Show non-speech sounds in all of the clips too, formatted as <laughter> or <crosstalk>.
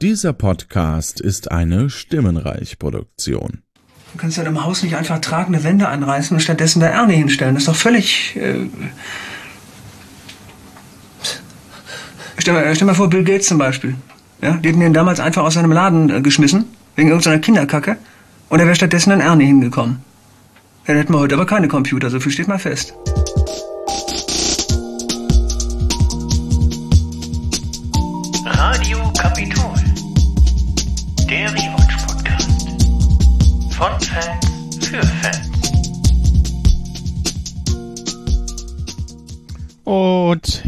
Dieser Podcast ist eine Stimmenreich-Produktion. Du kannst ja im Haus nicht einfach tragende Wände anreißen und stattdessen da Ernie hinstellen. Das ist doch völlig. Äh stell, mal, stell mal vor, Bill Gates zum Beispiel. Ja, die hätten ihn damals einfach aus seinem Laden äh, geschmissen, wegen irgendeiner Kinderkacke. Und er wäre stattdessen an Ernie hingekommen. Dann hätten wir heute aber keine Computer, so viel steht mal fest.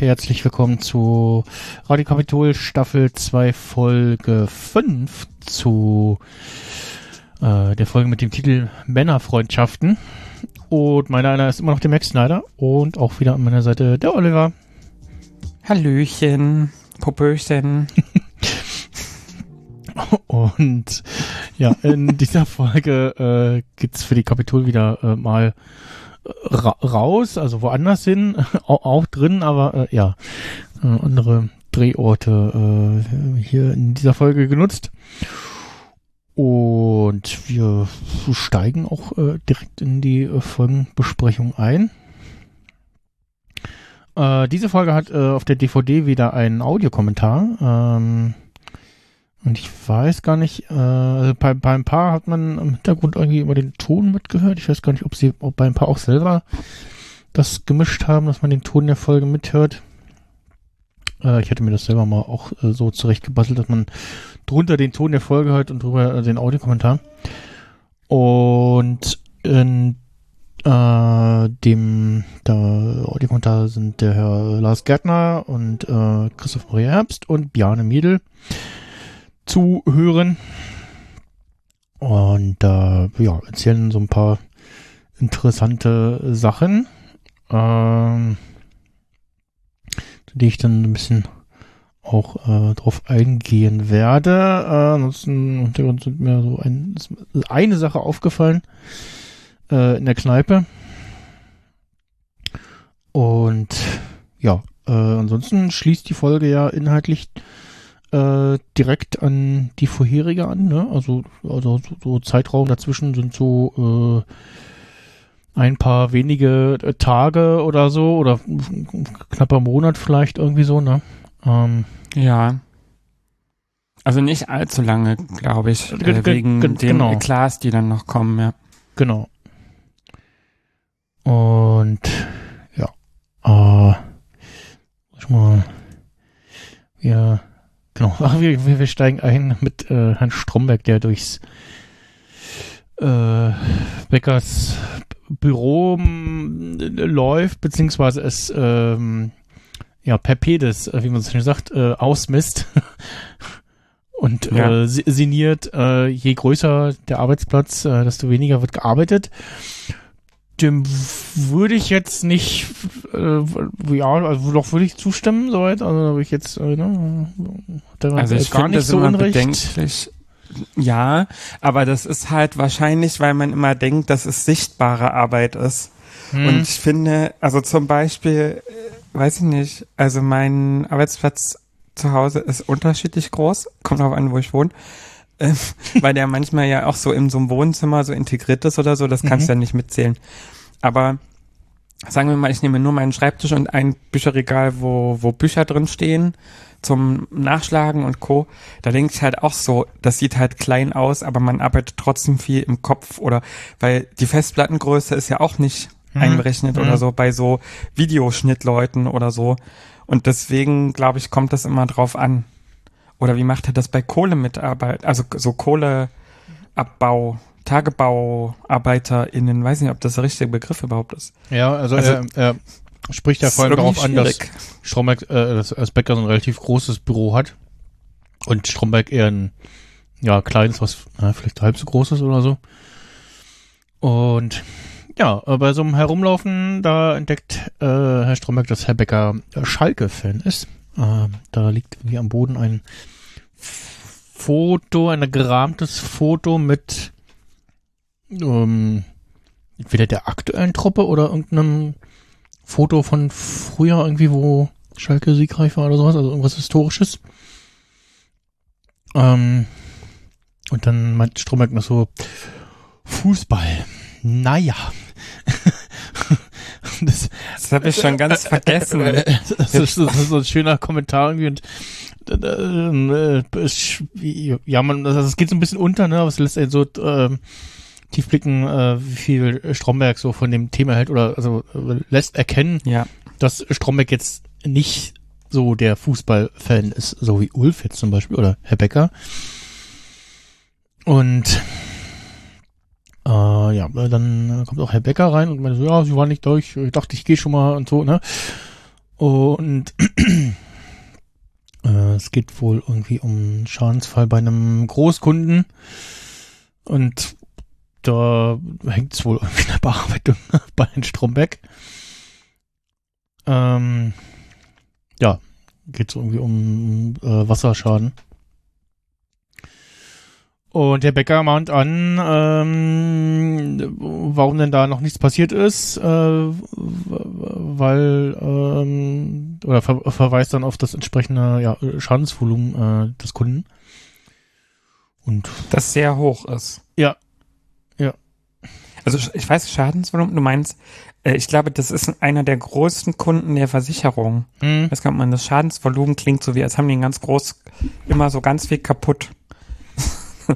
Herzlich willkommen zu Radio Kapitol Staffel 2 Folge 5 zu äh, der Folge mit dem Titel Männerfreundschaften. Und meiner einer ist immer noch der Max Snyder und auch wieder an meiner Seite der Oliver. Hallöchen, Popöchen. <laughs> Und ja, in dieser Folge äh, geht's für die Kapitol wieder äh, mal ra raus, also woanders hin, <laughs> auch, drin, aber äh, ja, äh, andere Drehorte äh, hier in dieser Folge genutzt. Und wir steigen auch äh, direkt in die äh, Folgenbesprechung ein. Äh, diese Folge hat äh, auf der DVD wieder einen Audiokommentar. Ähm, und ich weiß gar nicht, äh, also bei, bei ein paar hat man im Hintergrund irgendwie über den Ton mitgehört. Ich weiß gar nicht, ob sie ob bei ein paar auch selber das gemischt haben, dass man den Ton der Folge mithört. Äh, ich hätte mir das selber mal auch äh, so zurechtgebastelt, dass man drunter den Ton der Folge hört und drüber äh, den Audiokommentar. Und in äh, dem der Audiokommentar sind der Herr Lars Gärtner und äh, Christoph Maria Herbst und Bjarne Miedl zu hören. Und äh, ja, erzählen so ein paar interessante Sachen, ähm, die ich dann ein bisschen auch äh, drauf eingehen werde. Äh, ansonsten sind mir so ein, eine Sache aufgefallen äh, in der Kneipe. Und ja, äh, ansonsten schließt die Folge ja inhaltlich äh, direkt an die vorherige an. Ne? Also, also so, so Zeitraum dazwischen sind so äh, ein paar wenige äh, Tage oder so oder knapper Monat vielleicht irgendwie so. Ne? Ähm, Ja. Also nicht allzu lange, glaube ich, äh, ge- wegen ge- den genau. Eklats, die dann noch kommen, ja. Genau. Und ja, äh, ich mal, wir, genau, ach, wir, wir, wir steigen ein mit äh, Herrn Stromberg, der durchs äh, Beckers Büro m, läuft, beziehungsweise es ähm, ja per Pedis, äh, wie man so schön sagt, äh, ausmisst. <laughs> Und Ja. äh, si- sinniert, äh, je größer der Arbeitsplatz, äh, desto weniger wird gearbeitet. Dem würde ich jetzt nicht, äh, ja, also doch würde ich zustimmen, soweit. Also würde ich jetzt, äh, ne, Also ich gar finde nicht das so unrecht. bedenklich. Ja, aber das ist halt wahrscheinlich, weil man immer denkt, dass es sichtbare Arbeit ist. Hm. Und ich finde, also zum Beispiel, äh, weiß ich nicht, also mein Arbeitsplatz zu Hause ist unterschiedlich groß, kommt darauf an, wo ich wohne, <laughs> weil der manchmal ja auch so in so einem Wohnzimmer so integriert ist oder so, das kannst du ja nicht mitzählen. Aber sagen wir mal, ich nehme nur meinen Schreibtisch und ein Bücherregal, wo, wo Bücher drin stehen zum Nachschlagen und Co. Da denke ich halt auch so, das sieht halt klein aus, aber man arbeitet trotzdem viel im Kopf oder weil die Festplattengröße ist ja auch nicht Mhm. einberechnet Mhm. oder so bei so Videoschnittleuten oder so. Und deswegen, glaube ich, kommt das immer drauf an. Oder wie macht er das bei Kohlemitarbeit, also so Kohleabbau, TagebauarbeiterInnen, weiß nicht, ob das der richtige Begriff überhaupt ist. Ja, also, Also, er, er spricht ja vor allem darauf an, dass schwierig. Stromberg, äh, dass, dass Becker so ein relativ großes Büro hat und Stromberg eher ein ja, kleines, was äh, vielleicht halb so groß ist oder so. Und ja, bei so einem Herumlaufen, da entdeckt äh, Herr Stromberg, dass Herr Becker Schalke-Fan ist. Äh, da liegt irgendwie am Boden ein Foto, ein gerahmtes Foto mit ähm, entweder der aktuellen Truppe oder irgendeinem Foto von früher irgendwie, wo Schalke siegreich war oder sowas, also irgendwas Historisches. Ähm, und dann meint Stromberg noch so, Fußball, naja. <laughs> <laughs> das, Das habe ich schon ganz vergessen. <laughs> das, ist, das ist so ein schöner Kommentar irgendwie und äh, äh, es- ja, man, also es geht so ein bisschen unter, ne, aber es lässt einen so äh, tief blicken, äh, wie viel Stromberg so von dem Thema hält oder also äh, lässt erkennen, Ja. dass Stromberg jetzt nicht so der Fußballfan ist, so wie Ulf jetzt zum Beispiel oder Herr Becker. Und äh, ja, dann kommt auch Herr Becker rein und meinte so, ja, sie waren nicht durch, ich dachte, ich gehe schon mal und so, ne? Und <clears throat> äh, es geht wohl irgendwie um einen Schadensfall bei einem Großkunden und da hängt es wohl irgendwie in der Bearbeitung <laughs> bei Herrn Strombeck. Ähm, ja, geht es irgendwie um äh, Wasserschaden. Und der Bäcker mahnt an, ähm, warum denn da noch nichts passiert ist, äh, weil, ähm, oder ver verweist dann auf das entsprechende ja, Schadensvolumen äh, des Kunden. Und Das sehr hoch ist. Ja. Ja. Also ich weiß, Schadensvolumen, du meinst, äh, ich glaube, das ist einer der größten Kunden der Versicherung. hm, nicht, ob man das Schadensvolumen klingt so wie, als haben die ganz groß, immer so ganz viel kaputt.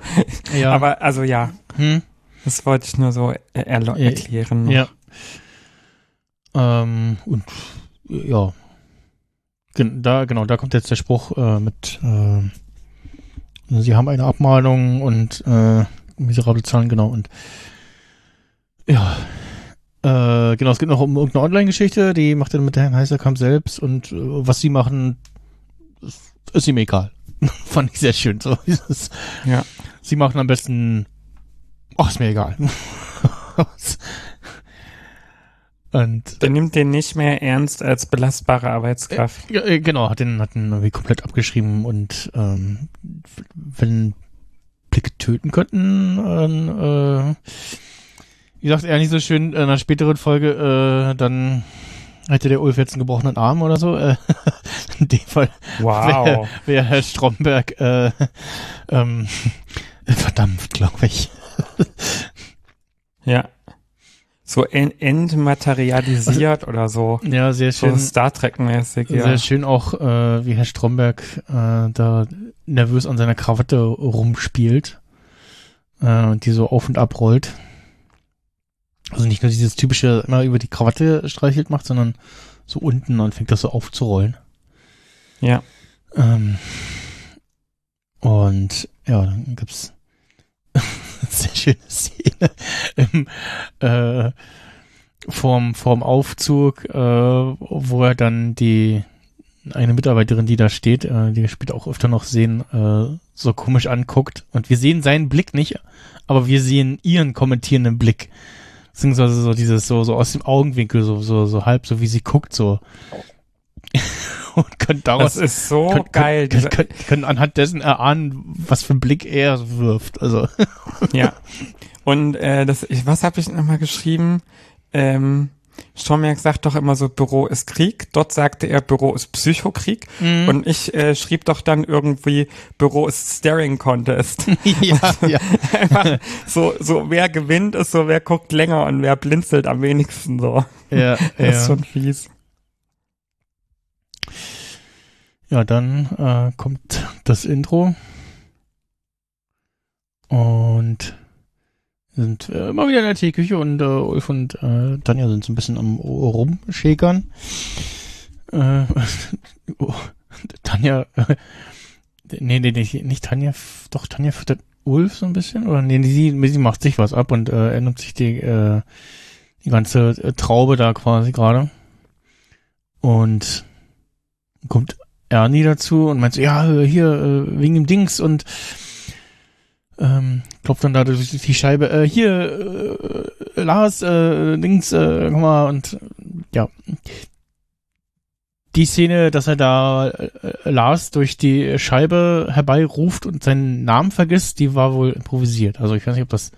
<laughs> ja, Aber also ja, hm, das wollte ich nur so erlo- Ja, erklären. ja. Ähm, und ja, Gen da genau, da kommt jetzt der Spruch äh, mit, äh, sie haben eine Abmahnung und äh, miserable Zahlen, genau und ja, äh, genau, es geht noch um irgendeine Online-Geschichte, die macht er mit Herrn Heiserkamp selbst und äh, was sie machen, ist, ist ihm egal. <laughs> Fand ich sehr schön. So, <laughs> dieses, Ja. Sie machen am besten, ach, ist mir egal. <laughs> und Der nimmt den nicht mehr ernst als belastbare Arbeitskraft. ja, äh, genau, hat den, hat den irgendwie komplett abgeschrieben und ähm, wenn Blicke töten könnten, dann, äh, wie sagt er nicht so schön in einer späteren Folge, äh, dann hätte der Ulf jetzt einen gebrochenen Arm oder so. Äh, <laughs> in dem Fall Wow. wäre Herr Stromberg äh, ähm, <laughs> verdampft, glaube ich. Ja. So en entmaterialisiert oder so. Ja, sehr So schön. Star Trek-mäßig, ja. Sehr schön auch, äh, wie Herr Stromberg äh, da nervös an seiner Krawatte rumspielt äh, und die so auf und ab rollt. Also nicht nur dieses typische immer über die Krawatte streichelt macht, sondern so unten und fängt das so aufzurollen. Ja. Ähm, und ja, dann gibt's <laughs> sehr schöne Szene im, äh, vorm, vorm Aufzug, äh, wo er dann die eine Mitarbeiterin, die da steht, äh, die wir später auch öfter noch sehen, äh, so komisch anguckt. Und wir sehen seinen Blick nicht, aber wir sehen ihren kommentierenden Blick. Beziehungsweise so dieses, so, so aus dem Augenwinkel, so, so, so halb, so wie sie guckt, so. <laughs> Und können daraus Das ist so können, geil. Können, können, können anhand dessen erahnen, was für einen Blick er wirft. Also, Ja. Und äh, das, ich, was habe ich nochmal geschrieben? Ähm, Stromberg sagt doch immer so, Büro ist Krieg. Dort sagte er, Büro ist Psychokrieg. Mhm. Und ich äh, schrieb doch dann irgendwie, Büro ist Staring Contest. <laughs> ja, <laughs> ja. Einfach so, so wer gewinnt ist so, wer guckt länger und wer blinzelt am wenigsten so. ja, <laughs> Das ist ja. schon fies. ja, dann äh, kommt das Intro. Und wir sind äh, immer wieder in der Teeküche und äh, Ulf und äh, Tanja sind so ein bisschen am Rumschäkern. Äh, <laughs> oh, Tanja, äh, nee, nee, nee, nicht Tanja, doch Tanja füttert Ulf so ein bisschen, oder nee, sie, sie macht sich was ab und äh, er nimmt sich die, äh, die ganze äh, Traube da quasi gerade. Und kommt Ernie dazu und meint so, ja, hier, äh, wegen dem Dings und ähm, klopft dann da durch die Scheibe, äh, hier, äh, Lars, äh, Dings, äh, guck mal, und ja. Die Szene, dass er da äh, Lars durch die Scheibe herbeiruft und seinen Namen vergisst, die war wohl improvisiert. Also ich weiß nicht, ob das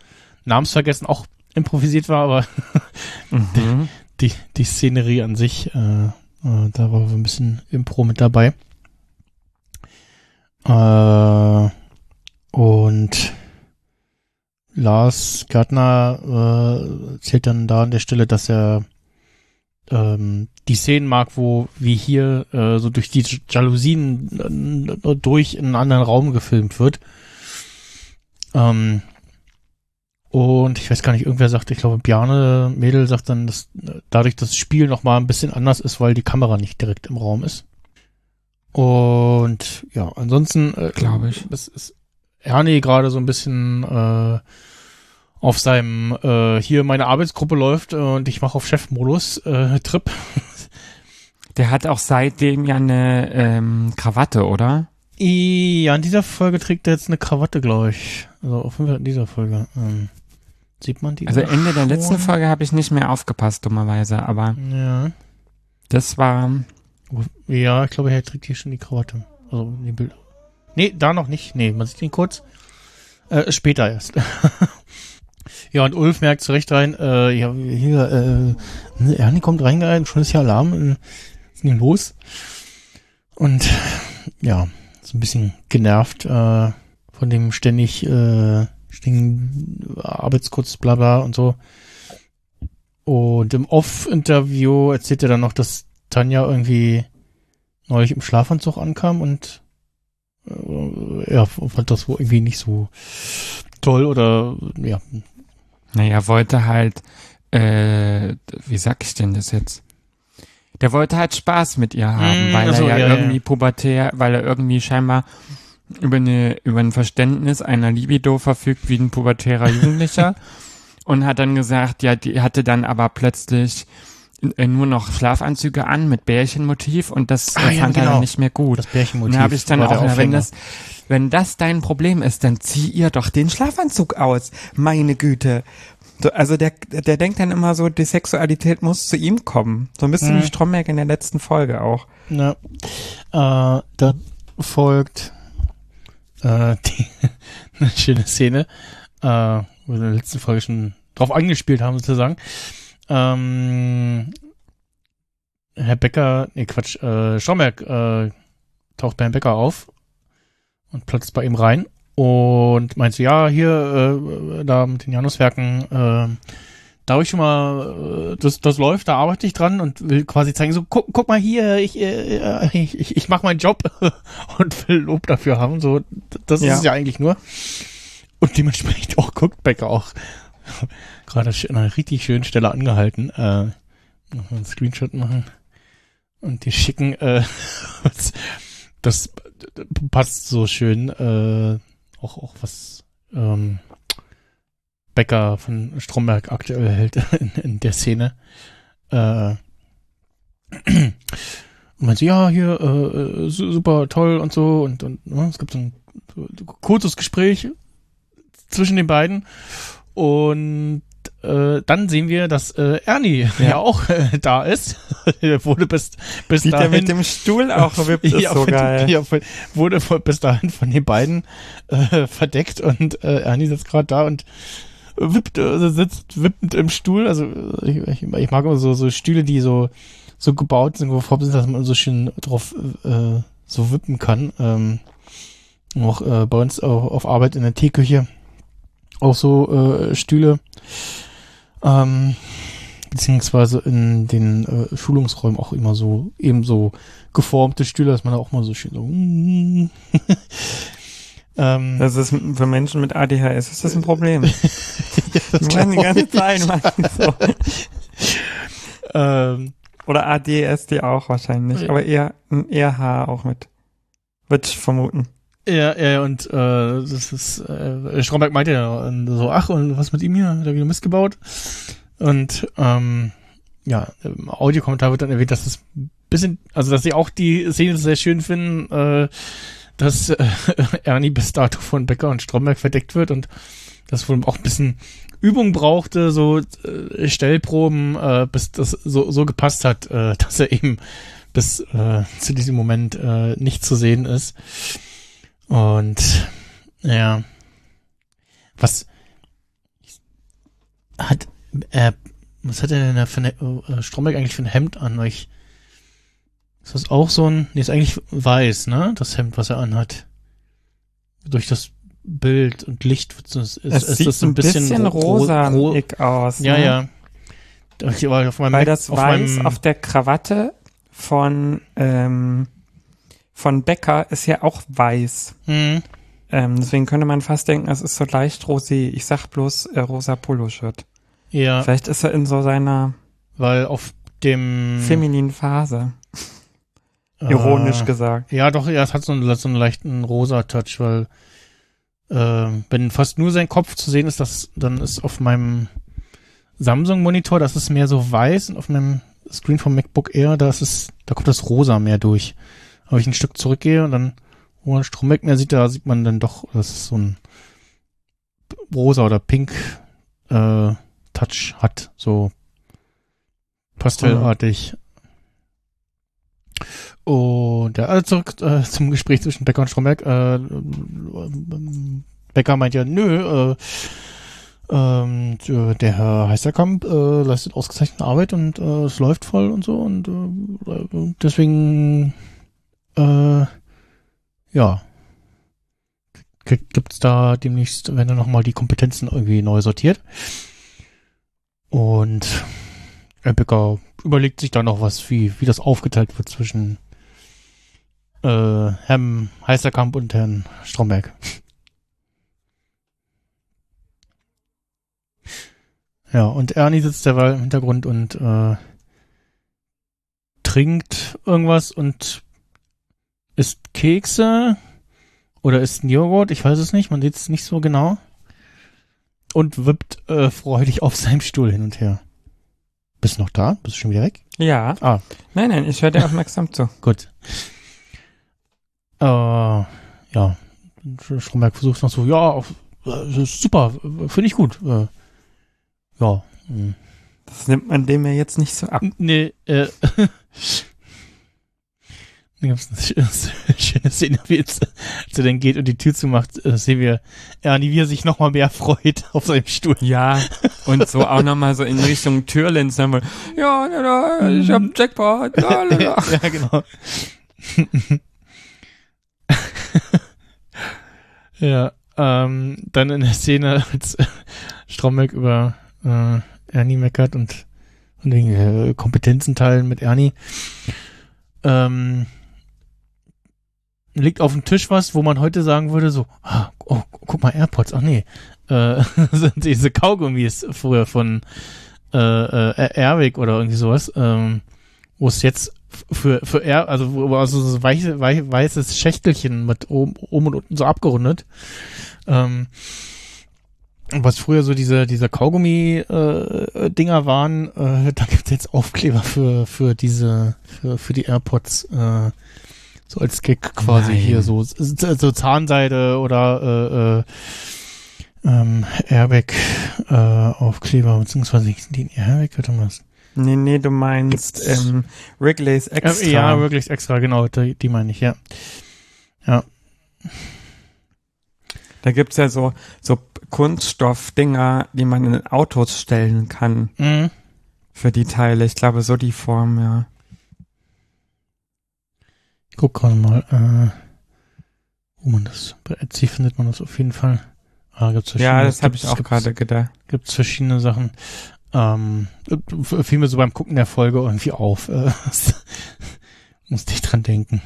Namensvergessen auch improvisiert war, aber <laughs> Mhm. die, die Szenerie an sich, äh, äh, da war so ein bisschen Impro mit dabei. Äh, Und Lars Gärtner äh, erzählt dann da an der Stelle, dass er ähm, die Szenen mag, wo wie hier äh, so durch die Jalousien äh, durch in einen anderen Raum gefilmt wird. Ähm, und ich weiß gar nicht, irgendwer sagt, ich glaube, Bjarne Mädel sagt dann, dass äh, dadurch das Spiel nochmal ein bisschen anders ist, weil die Kamera nicht direkt im Raum ist. Und ja, ansonsten äh, Glaube ich. Das ist Ernie gerade so ein bisschen äh, auf seinem äh, hier meine Arbeitsgruppe läuft und ich mache auf Chefmodus äh, Trip. <laughs> Der hat auch seitdem ja eine ähm, Krawatte, oder? Ja, in dieser Folge trägt er jetzt eine Krawatte, glaube ich. Also auf jeden Fall in dieser Folge. Ähm, sieht man die? Also Ende der letzten? Folge habe ich nicht mehr aufgepasst, dummerweise, aber Ja. das war. Ja, ich glaube, er trägt hier schon die Krawatte. Also die Bilder. Nee, da noch nicht. Nee, man sieht ihn kurz. Äh, später erst. <laughs> ja, und Ulf merkt zurecht rein, äh, ja, hier, äh, ne, Ernie kommt reingehalten, schon ist ja Alarm, äh, ist denn los? Und ja, so ein bisschen genervt äh, von dem ständig äh, ständigen Arbeitskurs, bla bla und so. Und im Off-Interview erzählt er dann noch, dass Tanja irgendwie neulich im Schlafanzug ankam und äh, ja, fand das wohl irgendwie nicht so toll oder ja. Naja, wollte halt, äh, wie sag ich denn das jetzt? Der wollte halt Spaß mit ihr haben, Mm, weil ach so, er ja, ja, ja. irgendwie pubertär, weil er irgendwie scheinbar über eine, über ein Verständnis einer Libido verfügt wie ein pubertärer Jugendlicher <laughs> und hat dann gesagt, ja, die hatte dann aber plötzlich nur noch Schlafanzüge an mit Bärchenmotiv und das Ah, äh, ja, fand er genau. dann nicht mehr gut. Das Bärchenmotiv. Da habe ich dann auch, na, wenn das, wenn das dein Problem ist, dann zieh ihr doch den Schlafanzug aus. Meine Güte. So, also der, der denkt dann immer so, die Sexualität muss zu ihm kommen. So ein bisschen Mhm. wie Stromberg in der letzten Folge auch. Ja. Äh, da folgt äh, die, <laughs> eine schöne Szene, äh, wo wir in der letzten Folge schon drauf angespielt haben, sozusagen. Ähm, Herr Becker, nee, Quatsch, äh, Stromberg äh, taucht bei Herrn Becker auf und platzt bei ihm rein und meint so, ja, hier, äh, da mit den Januswerken, äh, da habe ich schon mal, äh, das, das läuft, da arbeite ich dran und will quasi zeigen, so, guck, guck mal hier, ich, äh, ich, ich, ich mache meinen Job <laughs> und will Lob dafür haben. So, das Ja. ist es ja eigentlich nur. Und dementsprechend auch guckt Becker auch <laughs> gerade an einer richtig schönen Stelle angehalten. Äh, noch mal einen Screenshot machen und die schicken, äh, <laughs> das, das passt so schön, äh, auch, auch was ähm, Becker von Stromberg aktuell hält <laughs> in, in der Szene. Äh, <clears throat> und man so, ja, hier, äh, su- super toll und so und, und ne, es gibt so ein kurzes Gespräch zwischen den beiden und äh, dann sehen wir, dass äh, Ernie <laughs> ja, Ja. auch äh, da ist. <laughs> Wurde bis, bis der dahin mit dem Stuhl auch wippt, <laughs> ja, so geil. Ja, wurde bis dahin von den beiden äh, verdeckt und äh, Ernie sitzt gerade da und wippt, also sitzt wippend im Stuhl. Also ich, ich, ich mag immer so, so Stühle, die so so gebaut sind, worauf sind, dass man so schön drauf äh, so wippen kann. Ähm, auch äh, bei uns auch auf Arbeit in der Teeküche auch so äh, Stühle. Ähm, beziehungsweise in den äh, Schulungsräumen auch immer so ebenso geformte Stühle, dass man da auch mal so schön so <laughs> ähm, Das ist für Menschen mit ADHS ist das ein Problem. <laughs> das Die machen die ganze. Zeit machen so. <laughs> ähm, Oder ADSD auch wahrscheinlich. Ja. Aber eher ein EH auch mit. Ich vermuten. Ja, ja, und äh, das ist, äh, Stromberg meinte ja so, ach, und was mit ihm hier? Hat er wieder Mist gebaut? Und ähm, ja, im Audiokommentar wird dann erwähnt, dass es ein bisschen, also dass sie auch die Szene sehr schön finden, äh, dass äh, <laughs> Ernie bis dato von Becker und Stromberg verdeckt wird und das wohl auch ein bisschen Übung brauchte, so äh, Stellproben, äh, bis das so, so gepasst hat, äh, <laughs> dass er eben bis äh, zu diesem Moment äh, nicht zu sehen ist. Und ja, was hat äh, was hat er denn da für eine äh, Stromberg eigentlich für ein Hemd an? Ich, ist das auch so ein, nee, ist eigentlich weiß, ne? Das Hemd, was er anhat. Durch das Bild und Licht ist, ist, Es ist sieht das so ein bisschen, ro- rosa ro- aus. Ja, ne? ja. Auf meinem Weil Mac- das auf Weiß auf der Krawatte von, ähm, von Becker ist ja auch weiß. Hm, Ähm, deswegen könnte man fast denken, es ist so leicht rosé. Ich sag bloß äh, rosa Poloshirt. ja, Vielleicht ist er in so seiner weil auf dem femininen Phase. Ironisch äh, gesagt. Ja, doch, ja, es hat so einen, so einen leichten rosa Touch, weil äh, wenn fast nur sein Kopf zu sehen ist, das, dann ist auf meinem Samsung-Monitor, das ist mehr so weiß und auf meinem Screen vom MacBook Air, da ist es, da kommt das Rosa mehr durch. Aber ich ein Stück zurückgehe und dann, wo man Stromberg mehr sieht, da sieht man dann doch, dass es so ein Rosa oder Pink äh, Touch hat, so pastellartig. Und ja, also zurück äh, zum Gespräch zwischen Becker und Stromberg. Äh, Becker meint ja, nö, äh, ähm, der Herr Heisterkamp äh, leistet ausgezeichnete Arbeit und äh, es läuft voll und so und äh, deswegen äh, ja gibt es da demnächst, wenn er nochmal die Kompetenzen irgendwie neu sortiert. Und Becker überlegt sich da noch was, wie, wie das aufgeteilt wird zwischen äh, Herrn Heißerkamp und Herrn Stromberg. <laughs> Ja, und Ernie sitzt derweil im Hintergrund und äh, trinkt irgendwas und isst Kekse oder isst ein Joghurt, ich weiß es nicht, man sieht es nicht so genau. Und wippt äh, freudig auf seinem Stuhl hin und her. Bist du noch da? Bist du schon wieder weg? Ja. Ah. Nein, nein, ich höre dir aufmerksam zu. <laughs> Gut. Äh, ja. Stromberg versucht noch so, ja, äh, ist super, finde ich gut. Äh, ja. mh. Das nimmt man dem ja jetzt nicht so ab. Nee, äh. <laughs> Da gibt's eine <laughs> schöne, Szene, wie jetzt, als er dann geht und die Tür zumacht, äh, sehen wir Ernie, wie er sich nochmal mehr freut auf seinem Stuhl. Ja, und so auch nochmal so in <laughs> Richtung Türlens dann mal, ja, ja, ja, ich hab Jackpot, la, la, la. ja, genau. <laughs> ja, ähm, dann in der Szene, als Stromberg über äh, Ernie meckert und, und wegen äh, Kompetenzen teilen mit Ernie, ähm, liegt auf dem Tisch was, wo man heute sagen würde, so, ah, oh, guck mal, AirPods, ach nee, äh, <laughs> sind diese Kaugummis früher von äh, äh, Airwick oder irgendwie sowas, ähm, wo es jetzt für für Air, also wo also so weiche, wei- weißes Schächtelchen mit oben, oben und unten so abgerundet. Ähm, was früher so diese diese Kaugummi äh, waren, äh, <laughs> da gibt's jetzt Aufkleber für für diese für für die AirPods äh, so als Gag quasi Nein. hier so so Zahnseide oder äh, äh, ähm, Airbag äh, Aufkleber beziehungsweise sind die ein Airbag oder was? Nee, nee, du meinst Gibt's- ähm, Wrigley's Extra. Ja, wirklich extra, genau, die, die meine ich, ja. Ja. Da gibt's ja so, so Kunststoffdinger, die man in Autos stellen kann Mhm. für die Teile. Ich glaube, so die Form, ja. Ich guck gerade mal, äh, wo man das, bei Etsy findet man das auf jeden Fall. Ah, gibt's verschiedene. Ja, das habe ich auch gerade gedacht. Gibt's verschiedene Sachen. Ähm, fiel mir so beim Gucken der Folge irgendwie auf. Äh, <laughs> musste ich dran denken.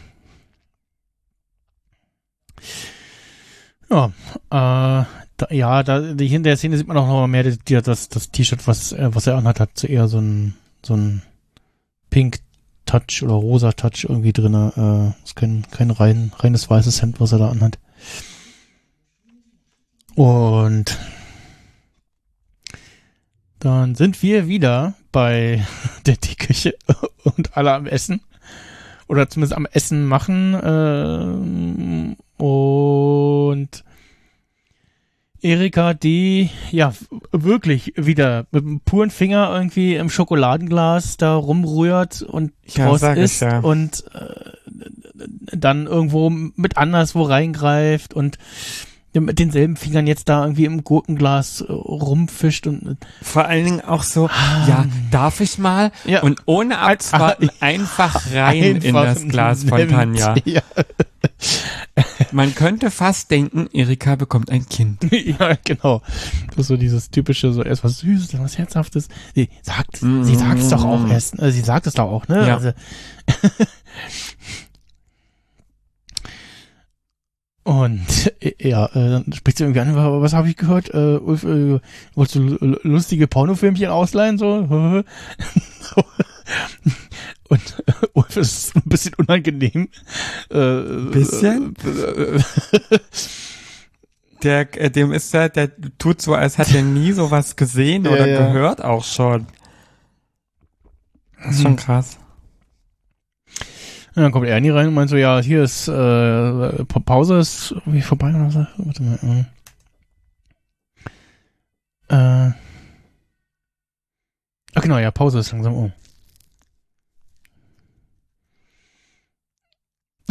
Ja, äh, da, ja, da die, in der Szene sieht man auch noch mehr die, die, das das T-Shirt, was äh, was er anhat, hat so eher so ein so ein Pink Touch oder rosa Touch irgendwie drinne. Äh, ist kein kein rein reines weißes Hemd, was er da anhat. Und dann sind wir wieder bei <laughs> der Teeküche und alle am Essen. Oder zumindest am Essen machen. ähm, und Erika, die ja wirklich wieder mit einem puren Finger irgendwie im Schokoladenglas da rumrührt und Ja, draus sag ich isst ja. und äh, dann irgendwo mit anderswo reingreift und mit denselben Fingern jetzt da irgendwie im Gurkenglas äh, rumfischt und Vor allen Dingen auch so, ja, darf ich mal? Ah. Ja. Und ohne abzuwarten, <laughs> einfach rein in einfach das Glas von. Tanja. Ja. <laughs> Man könnte fast denken, Erika bekommt ein Kind. <laughs> ja, genau. Das ist so dieses typische, so erst was Süßes, dann was Herzhaftes. Sie sagt, sie sagt es doch auch erst, äh, sie sagt es doch auch, ne? Ja. Also, <laughs> Und äh, ja, äh, dann spricht sie irgendwie an, wa- was habe ich gehört? Äh, Ulf, äh, wolltest du lustige Pornofilmchen ausleihen? So? <laughs> Und äh, Ulf ist ein bisschen unangenehm. Äh, Bisschen? Äh, Der, äh, dem ist ja, der tut so, als hätte er nie sowas gesehen <laughs> oder Ja, ja. gehört auch schon. Das ist schon krass. Ja, dann kommt Ernie rein und meint so, ja, hier ist äh, Pa- Pause ist irgendwie vorbei oder so. Warte mal. ähm. Äh. Ach genau, ja, Pause ist langsam um.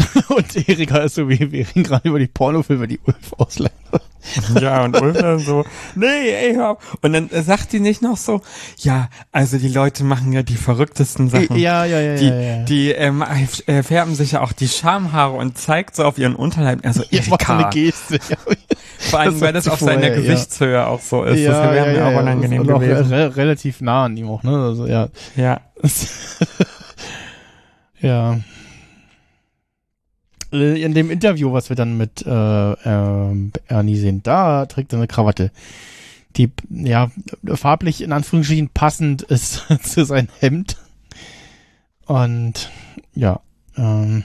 <laughs> und Erika ist so, wie wir reden gerade über die Pornofilme, die Ulf ausleihen. <laughs> Ja, und Ulf dann so, nee, ey, hör auf. Und dann sagt die nicht noch so, ja, also die Leute machen ja die verrücktesten Sachen. Ja, ja, ja, Die, ja, ja. die ähm, äh, färben sich ja auch die Schamhaare und zeigt so auf ihren Unterleib. Also so eine Erika, Geste. Ja, <laughs> vor allem, das weil das auf sie seiner vorher, ja. Gesichtshöhe auch so ist. das wäre mir auch unangenehm auch gewesen. re relativ nah an ihm auch, ne? Also, ja. Ja. ja. Äh, In dem Interview, was wir dann mit äh, ähm, Ernie sehen, da trägt er eine Krawatte, die ja farblich in Anführungsstrichen passend ist <laughs> zu seinem Hemd. Und ja, ähm,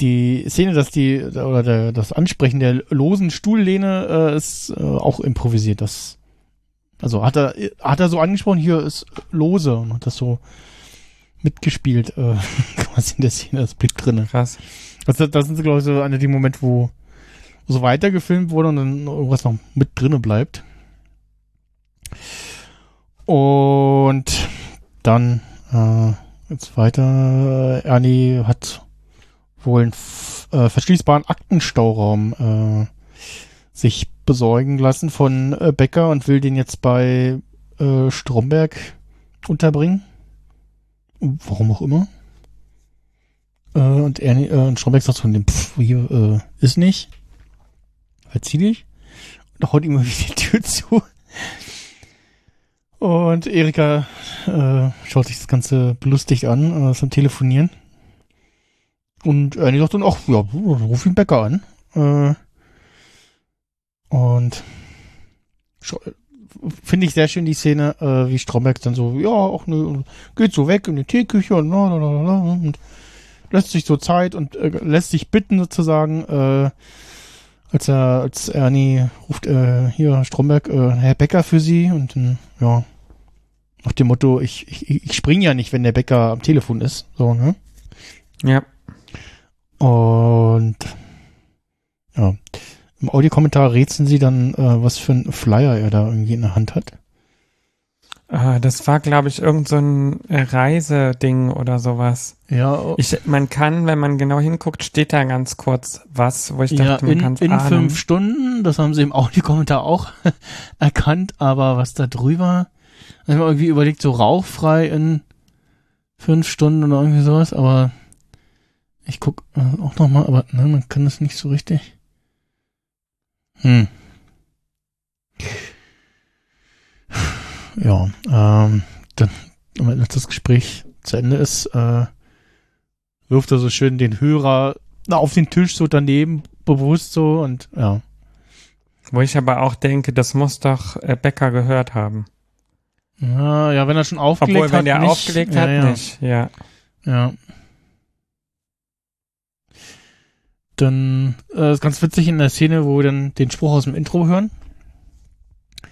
die Szene, dass die oder der, das Ansprechen der losen Stuhllehne äh, ist äh, auch improvisiert. Das also hat er hat er so angesprochen, hier ist lose und hat das so mitgespielt, äh, <laughs> quasi in der Szene, das Blick drinne. Krass. Also das sind glaube ich, so einer der Momente, wo so weiter gefilmt wurde und dann irgendwas noch mit drinne bleibt. Und dann äh, jetzt weiter. Ernie hat wohl einen äh, verschließbaren Aktenstauraum äh, sich besorgen lassen von äh, Becker und will den jetzt bei äh, Stromberg unterbringen. Warum auch immer. Äh, und Ernie, äh, und Stromberg sagt von dem, pff, hier, äh, ist nicht. Verzieh dich. Und haut ihm irgendwie <laughs> die Tür zu. Und Erika äh, schaut sich das Ganze belustigt an, äh, ist am Telefonieren. Und Ernie sagt dann, ach, ja, ruf ihn Becker an. Äh, und finde ich sehr schön die Szene, äh, wie Stromberg dann so, ja, auch ne, geht so weg in die Teeküche und, la, la, la, la, und lässt sich so Zeit und äh, lässt sich bitten sozusagen, äh, als er, als Ernie ruft, äh, hier Stromberg, äh, Herr Becker für Sie und dann, ja, nach dem Motto, ich, ich, ich spring ja nicht, wenn der Bäcker am Telefon ist, so, ne? Ja. Und ja, im Audiokommentar rätseln sie dann, äh, was für ein Flyer er da irgendwie in der Hand hat. Ah, das war, glaube ich, irgend so ein äh, Reiseding oder sowas. Ja, Ich, man kann, wenn man genau hinguckt, steht da ganz kurz was, wo ich ja dachte, man in, kann in ahnen. fünf Stunden, das haben sie im Audiokommentar auch <laughs> erkannt, aber was da drüber, ich habe irgendwie überlegt, so rauchfrei in fünf Stunden oder irgendwie sowas, aber ich guck äh, auch nochmal, aber ne, man kann das nicht so richtig. Hm. Ja, ähm, dann, wenn das Gespräch zu Ende ist, äh, wirft er so schön den Hörer na, auf den Tisch so daneben, bewusst so und ja. Wo ich aber auch denke, das muss doch äh, Becker gehört haben. Ja, ja, wenn er schon aufgelegt Obwohl, wenn hat. der nicht, aufgelegt ja, hat, ja, nicht. Ja. Ja. Dann äh, ist ganz witzig in der Szene, wo wir dann den Spruch aus dem Intro hören.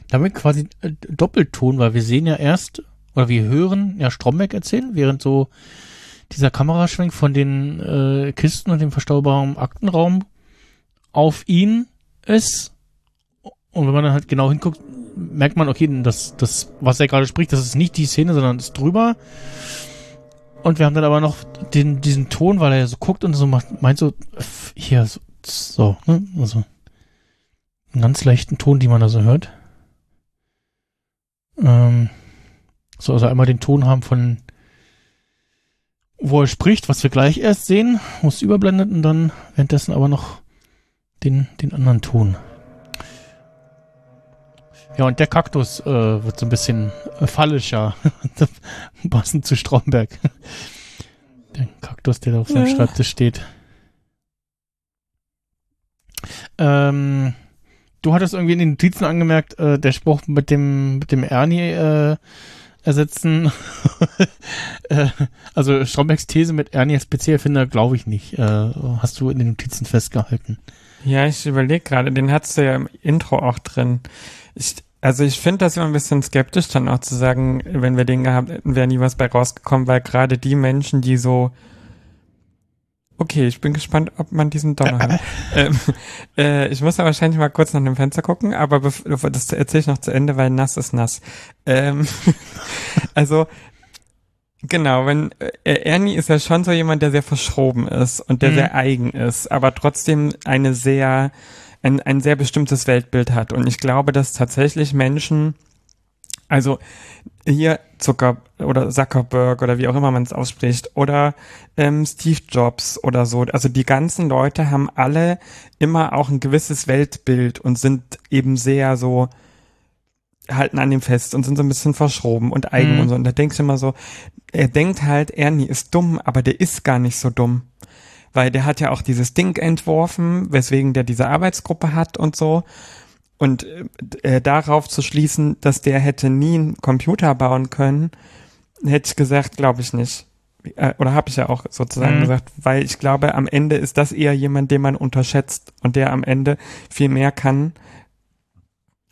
Damit quasi äh, Doppelton, weil wir sehen ja erst, oder wir hören ja Stromberg erzählen, während so dieser Kameraschwenk von den äh, Kisten und dem verstaubaren Aktenraum auf ihn ist. Und wenn man dann halt genau hinguckt, merkt man, okay, das, das, was er gerade spricht, das ist nicht die Szene, sondern ist drüber. Und wir haben dann aber noch den, diesen Ton, weil er so guckt und so macht, meint so, hier, so, so, ne? Also, einen ganz leichten Ton, die man da so hört. Ähm, so, also einmal den Ton haben von wo er spricht, was wir gleich erst sehen, es überblendet und dann währenddessen aber noch den, den anderen Ton. Ja, und der Kaktus äh, wird so ein bisschen fallischer. <laughs> Passend zu Stromberg. Der Kaktus, der da auf seinem Ja. Schreibtisch steht. Ähm, du hattest irgendwie in den Notizen angemerkt, äh, der Spruch mit dem, mit dem Ernie äh, ersetzen. <laughs> äh, also Strombergs These mit Ernie als PC-Erfinder glaube ich nicht. Äh, hast du in den Notizen festgehalten. Ja, ich überlege gerade, den hattest du ja im Intro auch drin. Ich, also ich finde das immer ein bisschen skeptisch, dann auch zu sagen, wenn wir den gehabt hätten, wäre nie was bei rausgekommen, weil gerade die Menschen, die so Okay, ich bin gespannt, ob man diesen Donner hat. <laughs> ähm, äh, ich muss ja wahrscheinlich mal kurz nach dem Fenster gucken, aber das erzähle ich noch zu Ende, weil nass ist nass. Ähm, <laughs> also, genau, wenn äh, Ernie ist ja schon so jemand, der sehr verschroben ist und der Mhm. sehr eigen ist, aber trotzdem eine sehr, ein, ein sehr bestimmtes Weltbild hat. Und ich glaube, dass tatsächlich Menschen, also hier Zucker oder Zuckerberg oder wie auch immer man es ausspricht oder ähm, Steve Jobs oder so. Also die ganzen Leute haben alle immer auch ein gewisses Weltbild und sind eben sehr so halten an dem fest und sind so ein bisschen verschroben und eigen Mhm. und so. Und da denkst du immer so, er denkt halt, Ernie ist dumm, aber der ist gar nicht so dumm. Weil der hat ja auch dieses Ding entworfen, weswegen der diese Arbeitsgruppe hat und so. Und äh, darauf zu schließen, dass der hätte nie einen Computer bauen können, hätte ich gesagt, glaube ich nicht. Äh, oder habe ich ja auch sozusagen Mhm. gesagt, weil ich glaube, am Ende ist das eher jemand, den man unterschätzt und der am Ende viel mehr kann.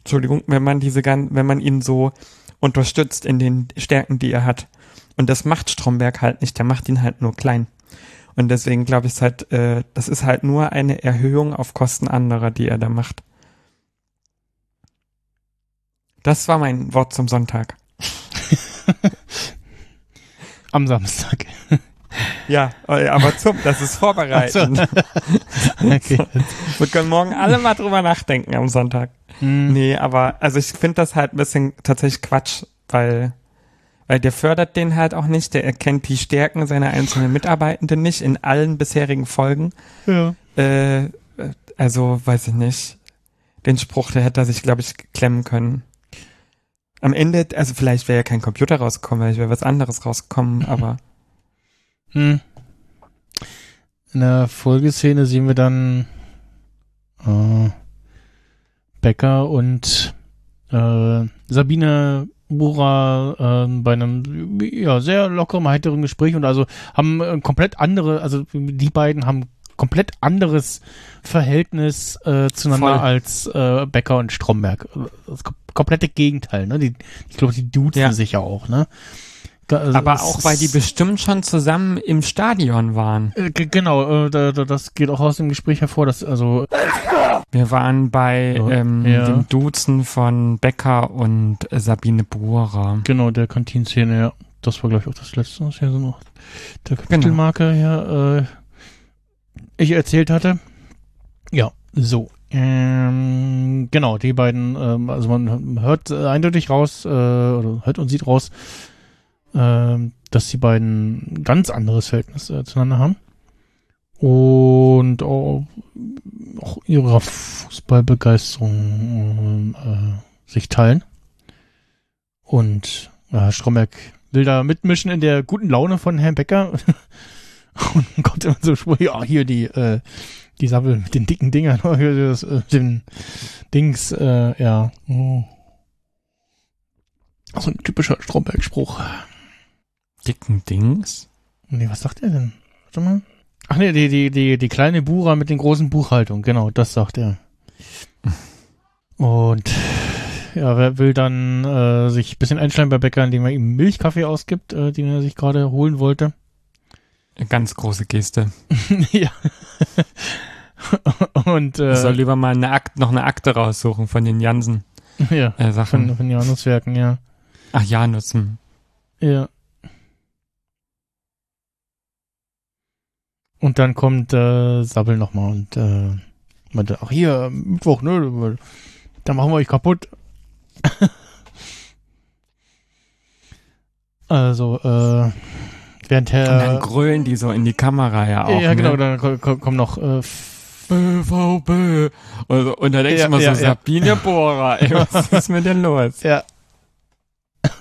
Entschuldigung, wenn man diese gan- wenn man ihn so unterstützt in den Stärken, die er hat. Und das macht Stromberg halt nicht, der macht ihn halt nur klein. Und deswegen glaube ich es halt, äh, das ist halt nur eine Erhöhung auf Kosten anderer, die er da macht. Das war mein Wort zum Sonntag. <laughs> Am Samstag. <laughs> Ja, äh, aber zum, das ist vorbereitend. <laughs> okay. Wir können morgen alle mal drüber nachdenken am Sonntag. Hm. Nee, aber also ich finde das halt ein bisschen tatsächlich Quatsch, weil, weil der fördert den halt auch nicht, der erkennt die Stärken seiner einzelnen Mitarbeitenden nicht in allen bisherigen Folgen. Ja. Äh, also, weiß ich nicht. Den Spruch, der hätte er sich, glaube ich, klemmen können. Am Ende, also vielleicht wäre ja kein Computer rausgekommen, vielleicht wäre was anderes rausgekommen, <clears throat> aber Hm. In der Folgeszene sehen wir dann äh, Becker und äh, Sabine Bura äh, bei einem ja, sehr lockeren, heiteren Gespräch und also haben äh, komplett andere, also die beiden haben komplett anderes Verhältnis äh, zueinander Voll. als äh, Becker und Stromberg. Das kom komplette Gegenteil, ne? Die, ich glaube, die duzen Ja. sich ja auch, ne? Da- also aber auch weil die bestimmt schon zusammen im Stadion waren. äh, ge- Genau, äh, da, da, das geht auch aus dem Gespräch hervor, dass also Wir waren bei Ja. ähm, Ja. dem Duzen von Becker und Sabine Burer. genau der Kantinszene, ja, das war glaube ich auch das letzte, was hier so noch der Genau. Kapitelmarke hier äh, ich erzählt hatte. Ja, so. Ähm, genau, die beiden, ähm, also man hört eindeutig raus, äh, oder hört und sieht raus, ähm, dass die beiden ein ganz anderes Verhältnis äh, zueinander haben. Und auch, auch ihrer Fußballbegeisterung äh, sich teilen. Und äh, Stromberg will da mitmischen in der guten Laune von Herrn Becker. <laughs> Und kommt immer so Spruch, ja, hier die, äh, die Sammel mit den dicken Dingern, <laughs> hier das, äh, den Dings, äh, ja. Oh. So ein typischer Stromberg-Spruch. Dicken Dings? Nee, was sagt er denn? Warte mal. Ach nee, die, die, die, die kleine Bura mit den großen Buchhaltung, genau, das sagt er. <laughs> Und ja, wer will dann äh, sich ein bisschen einschleimen bei Bäcker, indem er ihm Milchkaffee ausgibt, äh, den er sich gerade holen wollte. Eine ganz große Geste. <laughs> ja. <laughs> Und äh, Ich soll lieber mal eine Akt, noch eine Akte raussuchen von den Jansen ja, äh, von, Sachen. von Januswerken, ja. Ach, Janus. Hm. Ja. Und dann kommt äh, Sabbel nochmal und äh, meinte, ach hier, Mittwoch, ne? Da machen wir euch kaputt. <laughs> also, äh, während Und dann Herr, grölen die so in die Kamera ja auch. ja genau, ne? dann ko- ko- kommen noch äh, BVB. Und, so- und da denkst Ja, du immer ja, so, ja. Sabine Bohrer, ey, was <laughs> ist mit denn los? Ja. <laughs>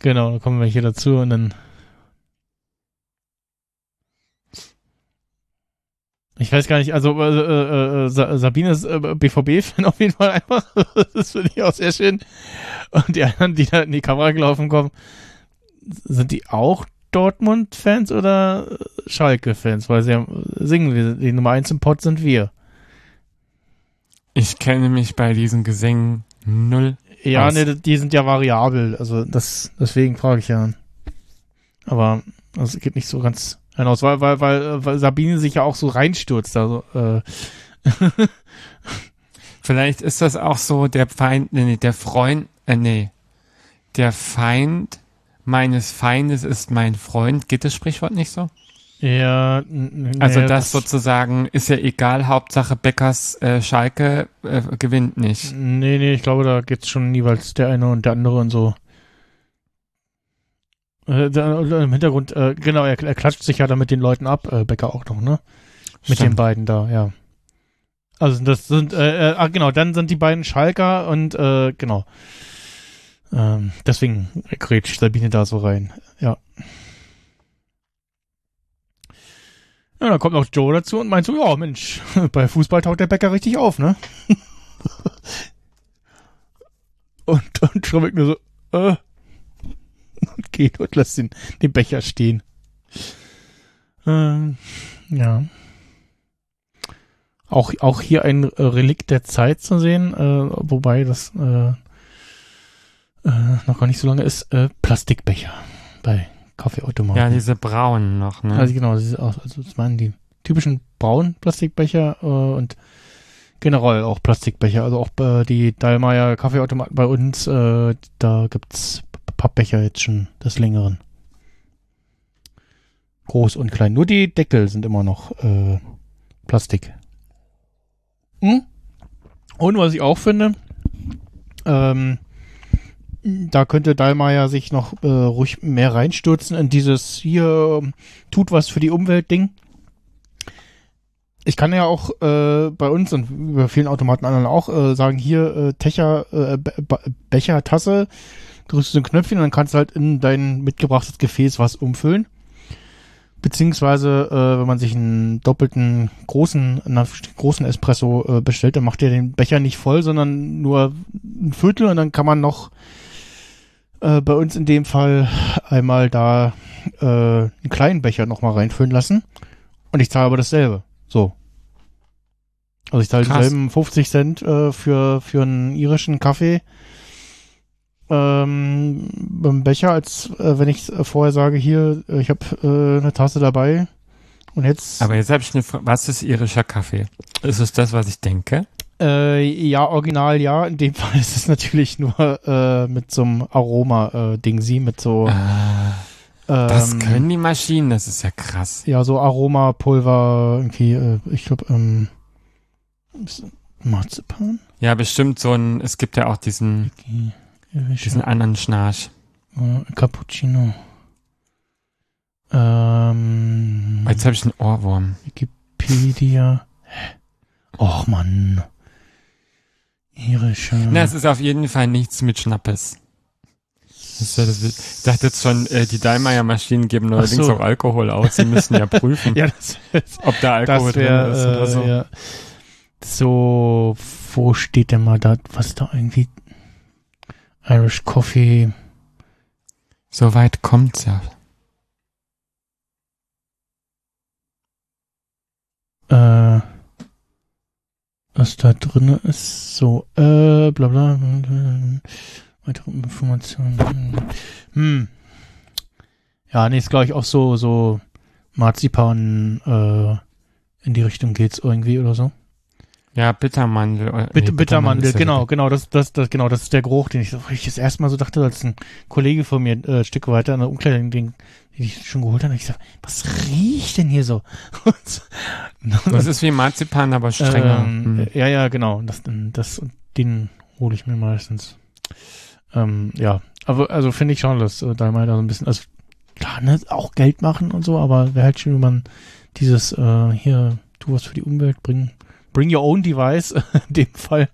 genau, dann kommen wir hier dazu und dann. Ich weiß gar nicht, also äh, äh, äh, Sa- Sabine ist äh, BVB-Fan <laughs> auf jeden Fall einfach. <laughs> das finde ich auch sehr schön. Und die anderen, die da in die Kamera gelaufen kommen, sind die auch Dortmund-Fans oder Schalke-Fans? Weil sie haben, singen wir, die Nummer eins im Pott sind wir. Ich kenne mich bei diesen Gesängen null. Ja, aus. ne, die sind ja variabel, also das, deswegen frage ich ja. Aber es geht nicht so ganz hinaus, weil, weil, weil, weil Sabine sich ja auch so reinstürzt. Also, äh, <laughs> Vielleicht ist das auch so der Feind, nee, nee, der Freund, äh, nee, der Feind meines Feindes ist mein Freund. Geht das Sprichwort nicht so? ja, Also nee, das sozusagen ist ja egal, Hauptsache Beckers äh, Schalke äh, gewinnt nicht. Nee, nee, ich glaube, da geht's schon jeweils der eine und der andere und so. Äh, da, Im Hintergrund, äh, genau, er, er klatscht sich ja da mit den Leuten ab, äh, Becker auch noch, ne? Mit den Stimmt. beiden da, ja. Also das sind, äh, äh, ah, genau, dann sind die beiden Schalker und äh, genau. Ähm, deswegen grätscht Sabine da so rein. Ja. Ja, dann kommt noch Joe dazu und meint so, ja, Mensch, <laughs> bei Fußball taucht der Bäcker richtig auf, ne? <laughs> und, und Schrummig nur so, äh, geht und lässt den, den Becher stehen. Ähm, ja. Auch, auch hier ein Relikt der Zeit zu sehen, äh, wobei das äh, äh, noch gar nicht so lange ist, äh, Plastikbecher bei Kaffeeautomaten. Ja, diese braunen noch, ne? Also genau, das, auch, also das waren die typischen braunen Plastikbecher äh, und generell auch Plastikbecher. Also auch äh, die Dallmayr Kaffeeautomaten bei uns, da gibt's Pappbecher jetzt schon des Längeren. Groß und klein. Nur die Deckel sind immer noch äh, Plastik. Hm? Und was ich auch finde, ähm, da könnte Dallmayr sich noch äh, ruhig mehr reinstürzen in dieses hier tut was für die Umwelt Ding. Ich kann ja auch äh, bei uns und über vielen Automaten anderen auch äh, sagen, hier äh, Techer, äh, Be Be Becher, Tasse, drückst du so ein Knöpfchen und dann kannst du halt in dein mitgebrachtes Gefäß was umfüllen. Beziehungsweise, äh, wenn man sich einen doppelten großen, einen großen Espresso äh, bestellt, dann macht ihr den Becher nicht voll, sondern nur ein Viertel und dann kann man noch äh, bei uns in dem Fall einmal da äh, einen kleinen Becher nochmal reinfüllen lassen. Und ich zahle aber dasselbe. So. Also ich zahle Krass. dieselben 50 Cent äh, für, für einen irischen Kaffee ähm, beim Becher, als äh, wenn ich äh, vorher sage, hier, äh, ich habe äh, eine Tasse dabei. Und jetzt Aber jetzt habe ich eine Frage. Was ist irischer Kaffee? Ist es das, was ich denke? Äh, ja, original ja. In dem <laughs> Fall ist es natürlich nur äh, mit so einem Aroma-Ding, sie mit so. Ah, Ähm, das können die Maschinen, das ist ja krass. Ja, so Aromapulver, irgendwie, äh, ich glaube, ähm, Marzipan? Ja, bestimmt so ein, es gibt ja auch diesen, Okay. Diesen anderen Schnarch. Cappuccino. Ähm, Jetzt habe ich einen Ohrwurm. Wikipedia. Och, Mann. Irische. Na, es ist auf jeden Fall nichts mit Schnappes. Ich dachte jetzt schon, äh, die Dallmayr-Maschinen geben neuerdings so. auch Alkohol aus. Sie müssen ja <laughs> prüfen, ja, das, ob da Alkohol wäre, drin ist oder so. äh, ja. So, wo steht denn mal da, was da irgendwie Irish Coffee, So weit kommt's ja. äh, was da drin ist, so, äh, bla bla, weitere Informationen, hm. Ja, nee, ist glaube ich auch so, so Marzipan, äh, in die Richtung geht's irgendwie oder so. Ja, Bittermandel. äh, Bitte, nee, Bittermandel, ist ja genau, genau, das, das, das, genau, das ist der Geruch, den ich, so- ich das erste Mal so dachte, als ein Kollege von mir äh, ein Stück weiter in der Umkleidung, den, den ich schon geholt habe, ich sag, was riecht denn hier so? <laughs> Das ist wie Marzipan, aber strenger. ähm, Hm. Ja, ja, genau, das, das, den hole ich mir meistens. Ähm, ja, aber also finde ich schon, dass äh, da mal da so ein bisschen, also klar, ne, auch Geld machen und so, aber wäre halt schön, wenn man dieses, äh, hier, tu was für die Umwelt bringen. Bring your own device, <laughs> in dem Fall.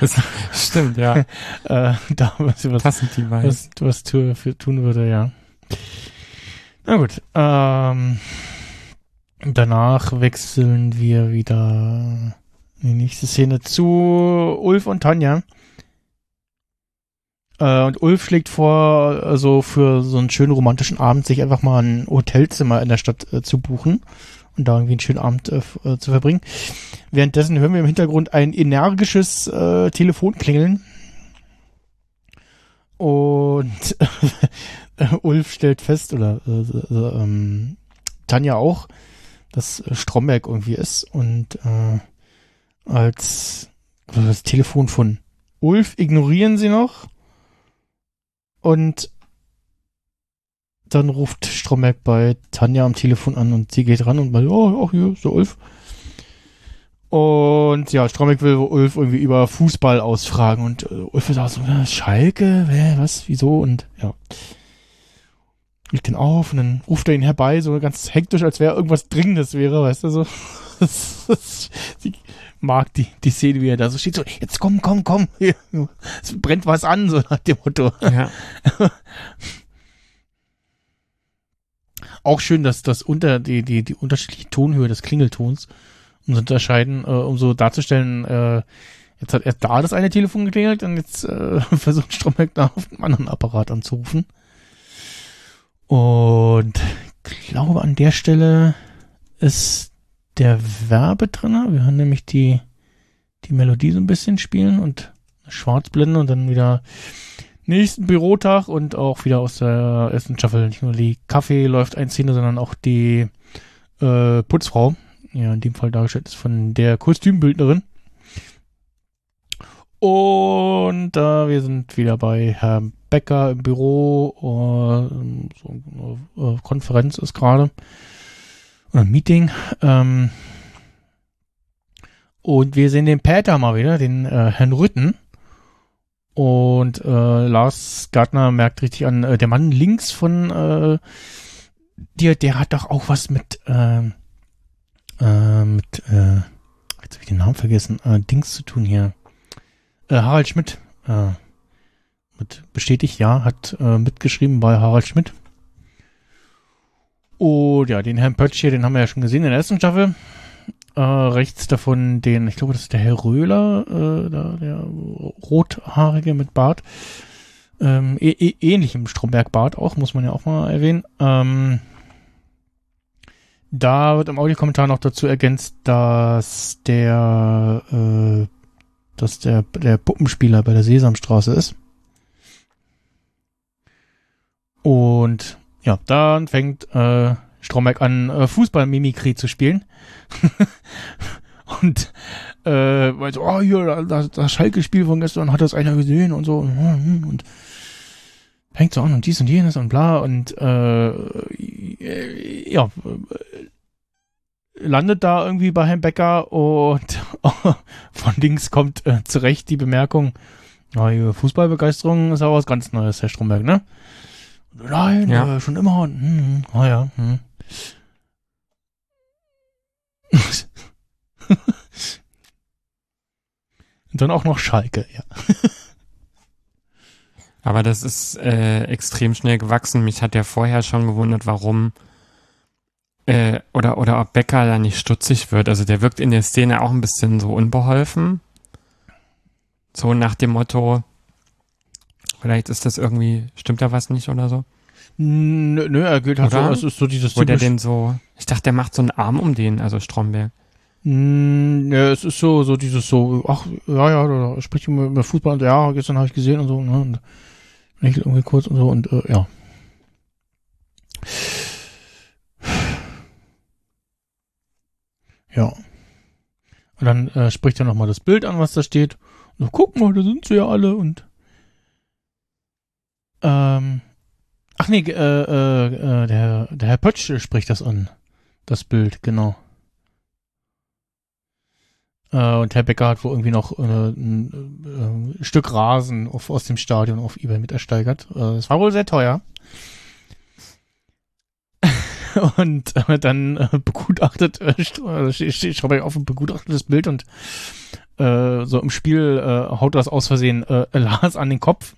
Das stimmt, ja. <laughs> äh, da was, was, was, was tu, für, tun würde, ja. Na gut. Ähm, danach wechseln wir wieder in die nächste Szene zu Ulf und Tanja. Äh, und Ulf schlägt vor, also für so einen schönen romantischen Abend sich einfach mal ein Hotelzimmer in der Stadt äh, zu buchen und da irgendwie einen schönen Abend äh, äh, zu verbringen. Währenddessen hören wir im Hintergrund ein energisches äh, Telefonklingeln. Und äh, <laughs> Ulf stellt fest, oder äh, äh, ähm, Tanja auch, dass äh, Stromberg irgendwie ist und äh, als das Telefon von Ulf ignorieren sie noch und dann ruft Stromberg bei Tanja am Telefon an und sie geht ran und meint, oh, oh hier ist der Ulf. Und ja, Stromberg will Ulf irgendwie über Fußball ausfragen und äh, Ulf sagt so, äh, Schalke, hä, was, wieso? Und ja, legt den auf und dann ruft er ihn herbei, so ganz hektisch, als wäre irgendwas Dringendes wäre, weißt du, so. <laughs> Sie mag die, die Szene, wie er da so steht, so, jetzt komm, komm, komm, <laughs> es brennt was an, so nach dem Motto. Ja. <laughs> Auch schön, dass das unter die, die, die unterschiedliche Tonhöhe des Klingeltons, um zu unterscheiden, äh, um so darzustellen, äh, jetzt hat erst da das eine Telefon geklingelt und jetzt äh, <laughs> versucht Stromberg da auf dem anderen Apparat anzurufen. Und ich glaube, an der Stelle ist der Werbe drin. Wir hören nämlich die, die Melodie so ein bisschen spielen und Schwarzblende und dann wieder nächsten Bürotag und auch wieder aus der ersten Staffel. Nicht nur die Kaffee läuft ein Szene, sondern auch die äh, Putzfrau. Ja, in dem Fall dargestellt ist von der Kostümbildnerin. Und äh, wir sind wieder bei Herrn Becker im Büro. Äh, so, äh, Konferenz ist gerade. Oder Meeting. Ähm, und wir sehen den Peter mal wieder, den äh, Herrn Rütten. Und äh, Lars Gardner merkt richtig an, äh, der Mann links von äh, dir, der hat doch auch was mit, ähm, äh, mit, äh, jetzt habe ich den Namen vergessen, äh, Dings zu tun hier. Äh, Harald Schmidt, äh, mit bestätigt, ja, hat äh, mitgeschrieben bei Harald Schmidt. Und ja, den Herrn Pötsch hier, den haben wir ja schon gesehen in der ersten Staffel. Äh, rechts davon den, ich glaube, das ist der Herr Röhler, äh, da, der rothaarige mit Bart. Ähm, eh, eh, ähnlich im Stromberg-Bart auch, muss man ja auch mal erwähnen. Ähm, da wird im Audiokommentar noch dazu ergänzt, dass der, äh, dass der, der Puppenspieler bei der Sesamstraße ist. Und ja, dann fängt äh, Stromberg an, äh, Fußballmimikrie zu spielen. <laughs> <laughs> und äh, weil so, oh, hier, das, das Schalke-Spiel von gestern hat das einer gesehen und so. Und fängt so an und dies und jenes und bla und äh, ja, äh, landet da irgendwie bei Herrn Becker und <laughs> von links kommt äh, zurecht die Bemerkung, Ihre Fußballbegeisterung ist aber was ganz Neues, Herr Stromberg, ne? Nein, Ja. äh, schon immer. Hm, hm, ah ja. Hm. <laughs> Und dann auch noch Schalke, ja. <laughs> Aber das ist äh, extrem schnell gewachsen. Mich hat ja vorher schon gewundert, warum äh, oder oder ob Becker da nicht stutzig wird. Also der wirkt in der Szene auch ein bisschen so unbeholfen. So nach dem Motto, vielleicht ist das irgendwie, stimmt da was nicht oder so? Nö, nö er gilt halt so, es ist so dieses Wo der denn so, ich dachte, der macht so einen Arm um den, also Stromberg. Mm, ja, es ist so, so dieses so, ach, ja, ja, da spricht über, über Fußball und ja, gestern habe ich gesehen und so, ne, und lächelt irgendwie kurz und so und äh, ja. Ja. Und dann äh, spricht er nochmal das Bild an, was da steht. Und so, guck mal, da sind sie ja alle und ähm, ach nee, äh, äh, äh, der, der Herr Pötsch spricht das an. Das Bild, genau. Äh, und Herr Becker hat wohl irgendwie noch äh, ein äh, Stück Rasen auf, aus dem Stadion auf Ebay mit ersteigert. Äh, Es war wohl sehr teuer. <laughs> und äh, dann äh, begutachtet, steht Stromberg auf und begutachtet das Bild und so im Spiel haut das aus Versehen <laughs> Lars an den Kopf.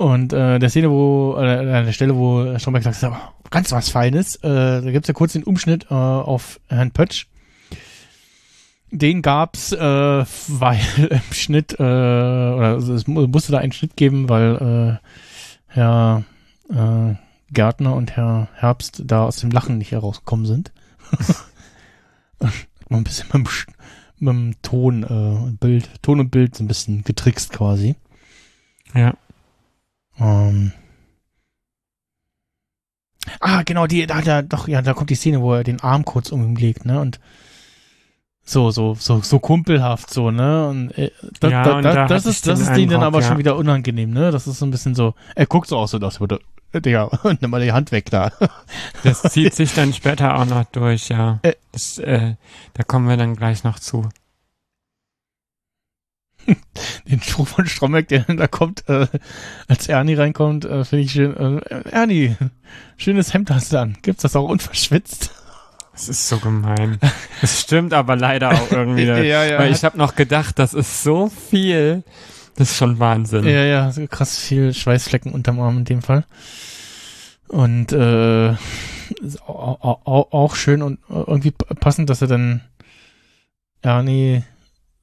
Und äh, der Szene, wo, äh, an der Stelle, wo Stromberg sagt, das ist ganz was Feines, äh, da gibt's ja kurz den Umschnitt äh, auf Herrn Pötsch. Den gab's, äh, weil <laughs> im Schnitt, äh, oder es mu- musste da einen Schnitt geben, weil äh, Herr äh, Gärtner und Herr Herbst da aus dem Lachen nicht herausgekommen sind. <laughs> Man ein bisschen mit dem, mit dem Ton, äh, Bild, Ton und Bild so ein bisschen getrickst quasi. Ja. Ähm. Ah, genau, die, da, da, doch, ja, da kommt die Szene, wo er den Arm kurz um ihn legt, ne, und so, so, so, so kumpelhaft, so, ne, und, äh, da, Ja, da, und da, da das ist, das ist denen dann aber ja. schon wieder unangenehm, ne, das ist so ein bisschen so, er guckt so aus, so, das würde, äh, Digga, <laughs> nimm mal die Hand weg da. <laughs> Das zieht sich dann später auch noch durch, ja. Äh. Das, äh, da kommen wir dann gleich noch zu. <laughs> den Spruch von Stromberg, der da kommt, äh, als Ernie reinkommt, äh, finde ich schön, äh, Ernie, schönes Hemd hast du an, gibt's das auch unverschwitzt? Das ist so gemein. Das stimmt aber leider auch <laughs> irgendwie. Ja, ja, weil ich habe noch gedacht, das ist so viel. Das ist schon Wahnsinn. Ja, ja, so krass viel Schweißflecken unterm Arm in dem Fall. Und äh, ist au- au- au- auch schön und irgendwie passend, dass er dann Ernie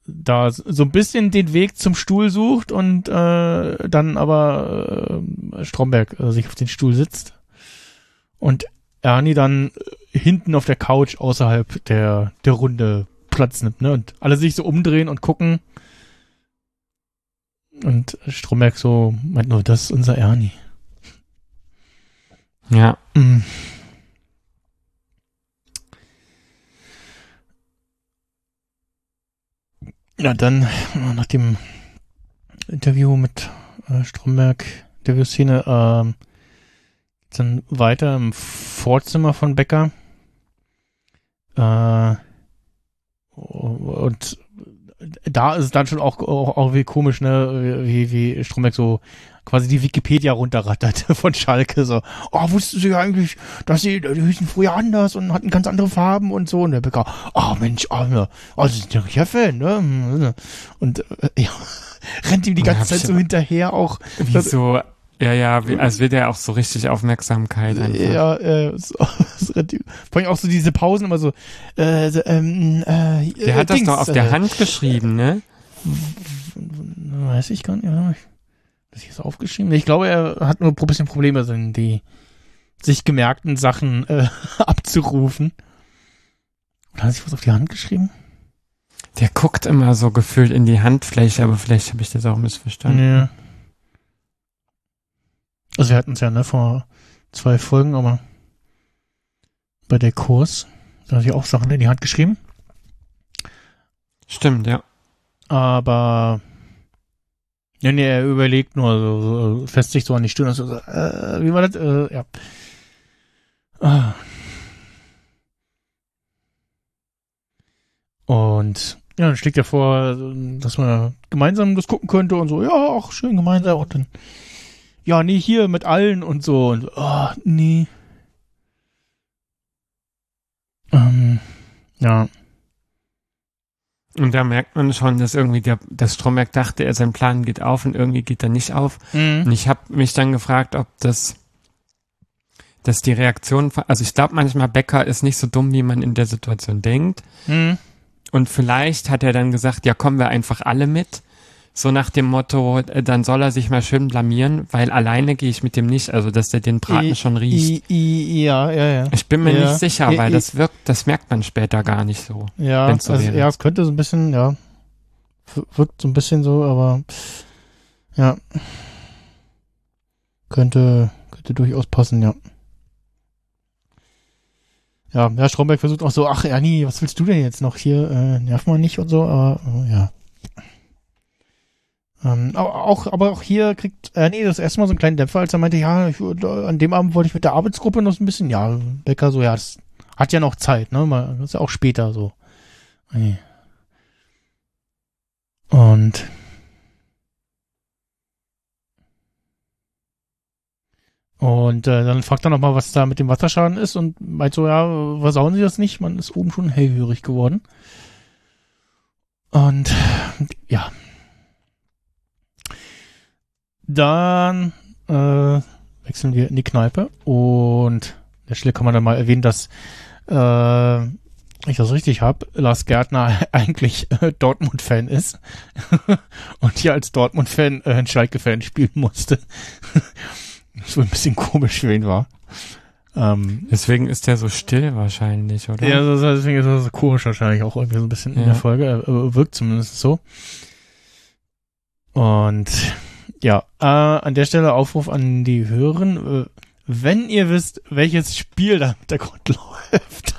da so ein bisschen den Weg zum Stuhl sucht und äh, dann aber äh, Stromberg äh, sich auf den Stuhl sitzt und Ernie dann äh, hinten auf der Couch außerhalb der der Runde Platz nimmt, ne? Und alle sich so umdrehen und gucken und Stromberg so meint nur, das ist unser Ernie. Ja. Mm. Ja, dann äh, nach dem Interview mit äh, Stromberg, Interviewszene, geht's dann weiter im Vorzimmer von Becker. Äh, und da ist es dann schon auch, auch, auch wie komisch, ne, wie, wie Stromberg so quasi die Wikipedia runterrattert <laughs> von Schalke, so, oh, wussten Sie eigentlich, dass sie, die hießen früher anders und hatten ganz andere Farben und so, und der Bäcker, oh Mensch, oh, ja, oh, Sie sind ja richtiger Fan, ne, und, äh, <laughs> ja, rennt ihm die Ja, ganze hab Zeit so hinterher auch, Wie so, ja, ja, wie, als will der auch so richtig Aufmerksamkeit einfach. ja, äh, so, so vor allem auch so diese Pausen immer so, äh, so, ähm, äh, Der hat das Dings, doch auf äh, der Hand geschrieben, ne? Weiß ich gar nicht. Ja, ich- Das hier ist aufgeschrieben. Ich glaube, er hat nur ein bisschen Probleme, sind die sich gemerkten Sachen äh, <laughs> abzurufen. Oder hat er sich was auf die Hand geschrieben? Der guckt immer so gefühlt in die Handfläche, aber vielleicht habe ich das auch missverstanden. Ja. Also wir hatten es ja, ne, vor zwei Folgen, aber bei der Kurs, da hat er auch Sachen in die Hand geschrieben. Stimmt, ja. Aber nee, nee, er überlegt nur, so, so, fässt sich so an die Stirn und so, so äh, wie war das? Äh, ja. Ah. Und ja, dann schlägt er vor, dass man gemeinsam das gucken könnte und so, ja, auch schön gemeinsam und dann, ja, nee, hier mit allen und so und oh, nee. Ähm, ja. Und da merkt man schon, dass irgendwie der, das Stromberg dachte, er sein Plan geht auf und irgendwie geht er nicht auf. Und Mhm. ich habe mich dann gefragt, ob das, dass die Reaktion, also ich glaube manchmal Becker ist nicht so dumm, wie man in der Situation denkt. Mhm. Und vielleicht hat er dann gesagt, ja, kommen wir einfach alle mit. So nach dem Motto, äh, dann soll er sich mal schön blamieren, weil alleine gehe ich mit dem nicht, also dass der den Braten I- schon riecht. I, I, ja, ja, ja. Ich bin mir Ja. nicht sicher, weil das wirkt, das merkt man später gar nicht so. Ja, so also, ja, es könnte so ein bisschen, ja, wirkt so ein bisschen so, aber ja, könnte, könnte durchaus passen, ja. Ja, ja, Stromberg versucht auch so, ach, Ernie, was willst du denn jetzt noch hier? Äh, nerv mal nicht und so, aber äh, ja. Ähm, auch, aber auch hier kriegt Ernie das erste Mal so einen kleinen Dämpfer, als er meinte, ja, ich, würd- an dem Abend wollte ich mit der Arbeitsgruppe noch so ein bisschen, ja, Becker so, ja, das hat ja noch Zeit, ne? Mal, das ist ja auch später so. Nee. Und Und äh, dann fragt er nochmal, was da mit dem Wasserschaden ist und meint so, ja, versauen Sie das nicht? Man ist oben schon hellhörig geworden. Und ja. Dann äh, wechseln wir in die Kneipe und an der Stelle kann man dann mal erwähnen, dass äh, ich das richtig habe, Lars Gärtner <laughs> eigentlich äh, Dortmund-Fan ist <laughs> und hier als Dortmund-Fan äh, ein Schalke-Fan spielen musste. <laughs> das wohl ein bisschen komisch für ihn war. Ähm, Deswegen ist der so still wahrscheinlich, oder? ja, deswegen ist das so komisch wahrscheinlich auch irgendwie so ein bisschen in Ja. der Folge. Er wirkt zumindest so. Und ja, äh, an der Stelle Aufruf an die Hörerinnen. Äh, wenn ihr wisst, welches Spiel da im Hintergrund <laughs> läuft,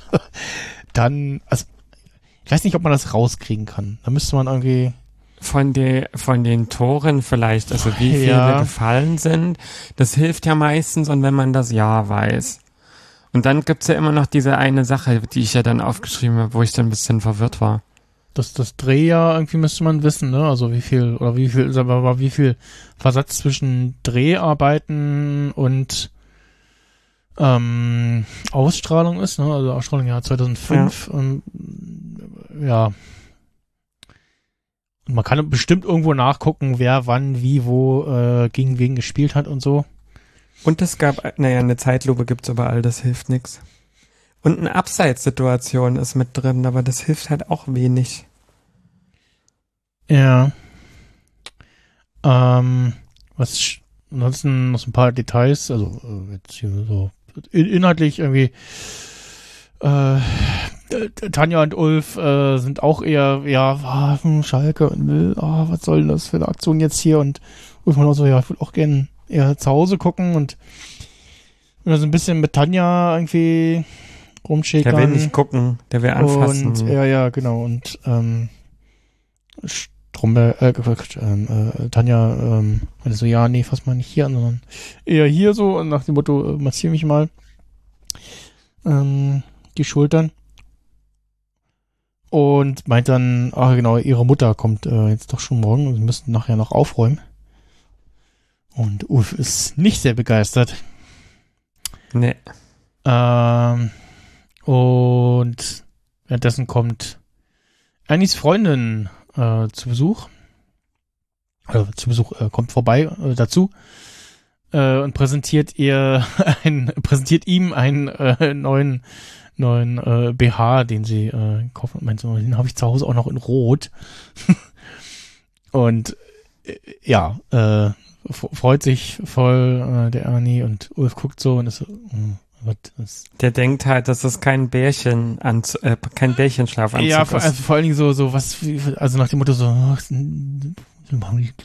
dann, also, ich weiß nicht, ob man das rauskriegen kann. Da müsste man irgendwie, Von, de, von den Toren vielleicht, also wie <laughs> viele Ja. gefallen sind, das hilft ja meistens und wenn man das Ja weiß. Und dann gibt's ja immer noch diese eine Sache, die ich ja dann aufgeschrieben habe, wo ich dann ein bisschen verwirrt war. Das, das Drehjahr irgendwie müsste man wissen, ne? Also wie viel, oder wie viel, mal, wie viel Versatz zwischen Dreharbeiten und ähm, Ausstrahlung ist, ne? Also Ausstrahlung Jahr 2005. Ähm, ja. Und man kann bestimmt irgendwo nachgucken, wer wann, wie, wo äh, gegen wen gespielt hat und so. Und es gab, naja, eine Zeitlupe gibt's überall, das hilft nix. Und eine Abseitssituation ist mit drin, aber das hilft halt auch wenig. Ja. Ähm, was ansonsten noch ein paar Details, also äh, jetzt hier so in, inhaltlich irgendwie äh, T- Tanja und Ulf äh, sind auch eher, ja, hm, Schalke und will, ah, was soll denn das für eine Aktion jetzt hier? Und Ulf auch so, ja, ich würde auch gern eher zu Hause gucken und er so ein bisschen mit Tanja irgendwie rumschickern. Der will nicht gucken, der will anfassen. Und, ja, ja, genau. Und ähm, Stromberg, äh, ähm, äh, Tanja ähm, meinte so, ja, nee, fass mal nicht hier an, sondern eher hier so und nach dem Motto, äh, massier mich mal ähm, die Schultern. Und meint dann, ach genau, ihre Mutter kommt äh, jetzt doch schon morgen und sie müssen nachher noch aufräumen. Und Ulf ist nicht sehr begeistert. nee. Ähm, und währenddessen kommt Annies Freundin äh, zu Besuch. Äh, zu Besuch, äh, kommt vorbei äh, dazu äh, und präsentiert ihr <laughs> ein, präsentiert ihm einen äh, neuen neuen äh, BH, den sie äh, kaufen meint so, den habe ich zu Hause auch noch in Rot. <laughs> und äh, ja, äh, freut sich voll äh, der Ernie und Ulf guckt so und ist so, hm, was ist Der denkt halt, dass es kein Bärchen äh, kein Bärchenschlafanzug ja, vor, ist. also vor allen Dingen so, so was, wie- also nach dem Motto so, ach,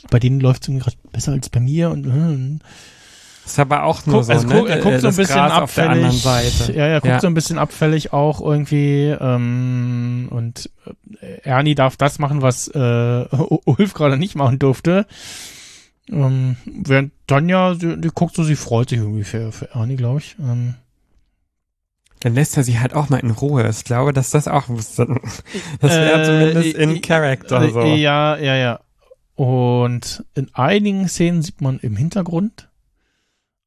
bei denen läuft es gerade besser als bei mir und äh, Ist aber auch nur guck, so, also ne? guck, er guckt so ein das bisschen Gras auf der anderen abfällig. Seite. Ja, er guckt Ja. so ein bisschen abfällig auch irgendwie ähm, und äh, Ernie darf das machen, was äh, <laughs> Ulf gerade nicht machen durfte. Ähm, während Tanja, die, die guckt so, sie freut sich irgendwie für, für Ernie, glaube ich. Ähm, Dann lässt er sie halt auch mal in Ruhe. Ich glaube, dass das auch, <laughs> das wäre Äh, zumindest äh, in Character Äh, so. Ja, ja, ja. Und in einigen Szenen sieht man im Hintergrund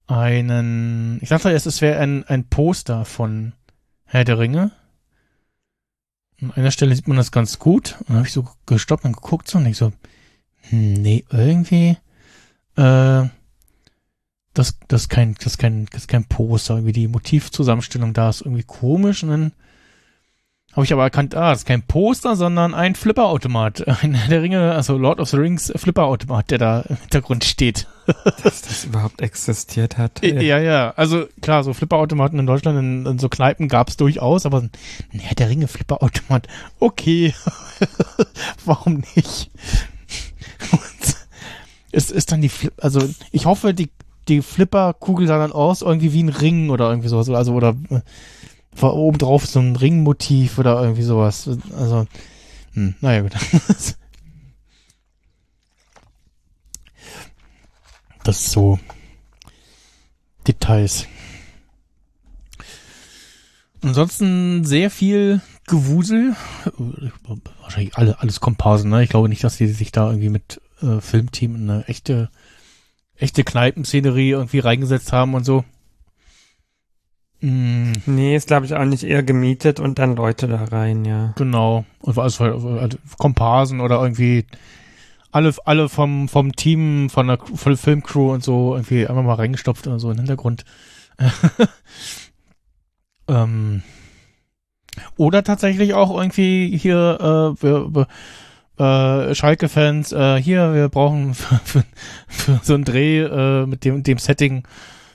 einen, ich dachte erst, es wäre ein, ein Poster von Herr der Ringe. An einer Stelle sieht man das ganz gut. Und dann habe ich so gestoppt und geguckt so und ich so, hm, nee, irgendwie, äh, das, das ist kein, das ist kein, das ist kein Poster. Irgendwie die Motivzusammenstellung da ist irgendwie komisch und dann habe ich aber erkannt, ah, das ist kein Poster, sondern ein Flipperautomat. <laughs> Ein Herr der Ringe, also Lord of the Rings Flipperautomat, der da im Hintergrund steht. <laughs> dass das überhaupt existiert hat. Ja, ja. Also klar, so Flipperautomaten in Deutschland, in, in so Kneipen gab's durchaus, aber ein Herr der Ringe Flipperautomat, okay. <laughs> Warum nicht? Und es ist dann die Flip, also ich hoffe, die, die Flipperkugel sah dann aus irgendwie wie ein Ring oder irgendwie sowas. Also oder äh, oben drauf so ein Ringmotiv oder irgendwie sowas. Also, hm, naja, gut. <laughs> Das ist so Details. Ansonsten sehr viel Gewusel. Wahrscheinlich alle, alles Komparsen, ne? Ich glaube nicht, dass die sich da irgendwie mit äh, Filmteam eine echte echte Kneipenszenerie irgendwie reingesetzt haben und so. Mm, Nee, ist glaube ich auch nicht eher gemietet und dann Leute da rein, ja. genau. Und also, also Komparsen oder irgendwie alle, alle vom, vom Team, von der von der Filmcrew und so irgendwie einfach mal reingestopft oder so im Hintergrund. <laughs> ähm, oder tatsächlich auch irgendwie hier, äh, äh, Schalke-Fans, äh, hier, wir brauchen <laughs> für, für, für so einen Dreh äh, mit dem, dem Setting,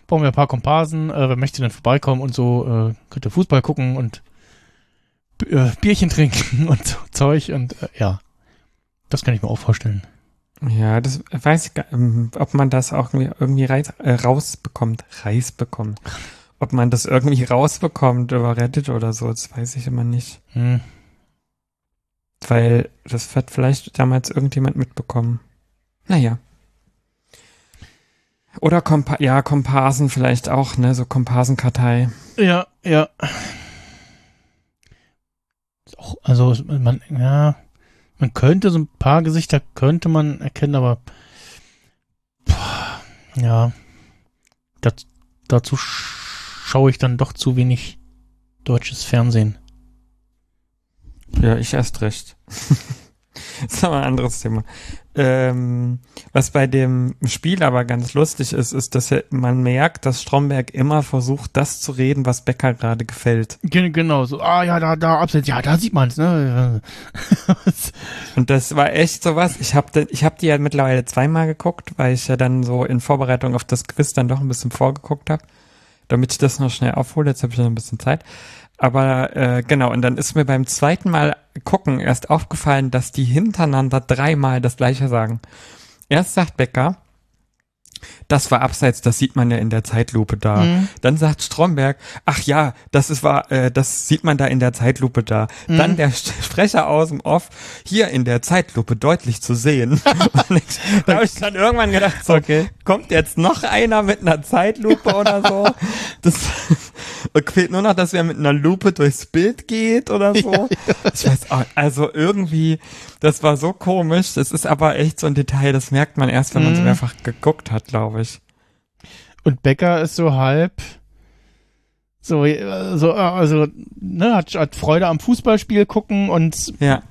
brauchen wir ein paar Komparsen, äh, wer möchte denn vorbeikommen und so, äh, könnt ihr Fußball gucken und äh, Bierchen trinken <laughs> und so Zeug und äh, ja, das kann ich mir auch vorstellen. Ja, das weiß ich gar ähm, ob man das auch irgendwie, irgendwie reiz, äh, rausbekommt, Reis bekommt. Ob man das irgendwie rausbekommt über Reddit oder so, das weiß ich immer nicht. Hm. Weil das hat vielleicht damals irgendjemand mitbekommen. Naja. Oder Kompa ja, Komparsen vielleicht auch, ne, so Komparsenkartei. Ja, ja. Also man, ja, man könnte so ein paar Gesichter könnte man erkennen, aber ja, das, dazu schaue ich dann doch zu wenig deutsches Fernsehen. Ja, ich erst recht. das <laughs> ist aber ein anderes Thema. Ähm, was bei dem Spiel aber ganz lustig ist, ist, dass man merkt, dass Stromberg immer versucht, das zu reden, was Becker gerade gefällt. Gen- Genau, so, ah ja, da, da, abseits, ja, da sieht man's, ne? <laughs> Und das war echt sowas. Ich habe ich hab die ja mittlerweile zweimal geguckt, weil ich ja dann so in Vorbereitung auf das Quiz dann doch ein bisschen vorgeguckt habe, damit ich das noch schnell aufhole. Jetzt habe ich noch ein bisschen Zeit. Aber äh, genau, und dann ist mir beim zweiten Mal gucken erst aufgefallen, dass die hintereinander dreimal das gleiche sagen. Erst sagt Becker, das war abseits, das sieht man ja in der Zeitlupe da. Mhm. Dann sagt Stromberg, ach ja, das ist war, äh, das sieht man da in der Zeitlupe da. Dann der Sprecher aus dem Off, hier in der Zeitlupe deutlich zu sehen. <laughs> Ich, da habe ich dann irgendwann gedacht, so, Okay. kommt jetzt noch einer mit einer Zeitlupe oder so? <laughs> Das fehlt nur noch, dass er mit einer Lupe durchs Bild geht oder so. <laughs> Ich weiß auch, also irgendwie, das war so komisch. Das ist aber echt so ein Detail, das merkt man erst, wenn man so Mhm. mehrfach geguckt hat, glaube ich. Und Becker ist so halb so, äh, so äh, also, ne, hat, hat Freude am Fußballspiel gucken und Ja.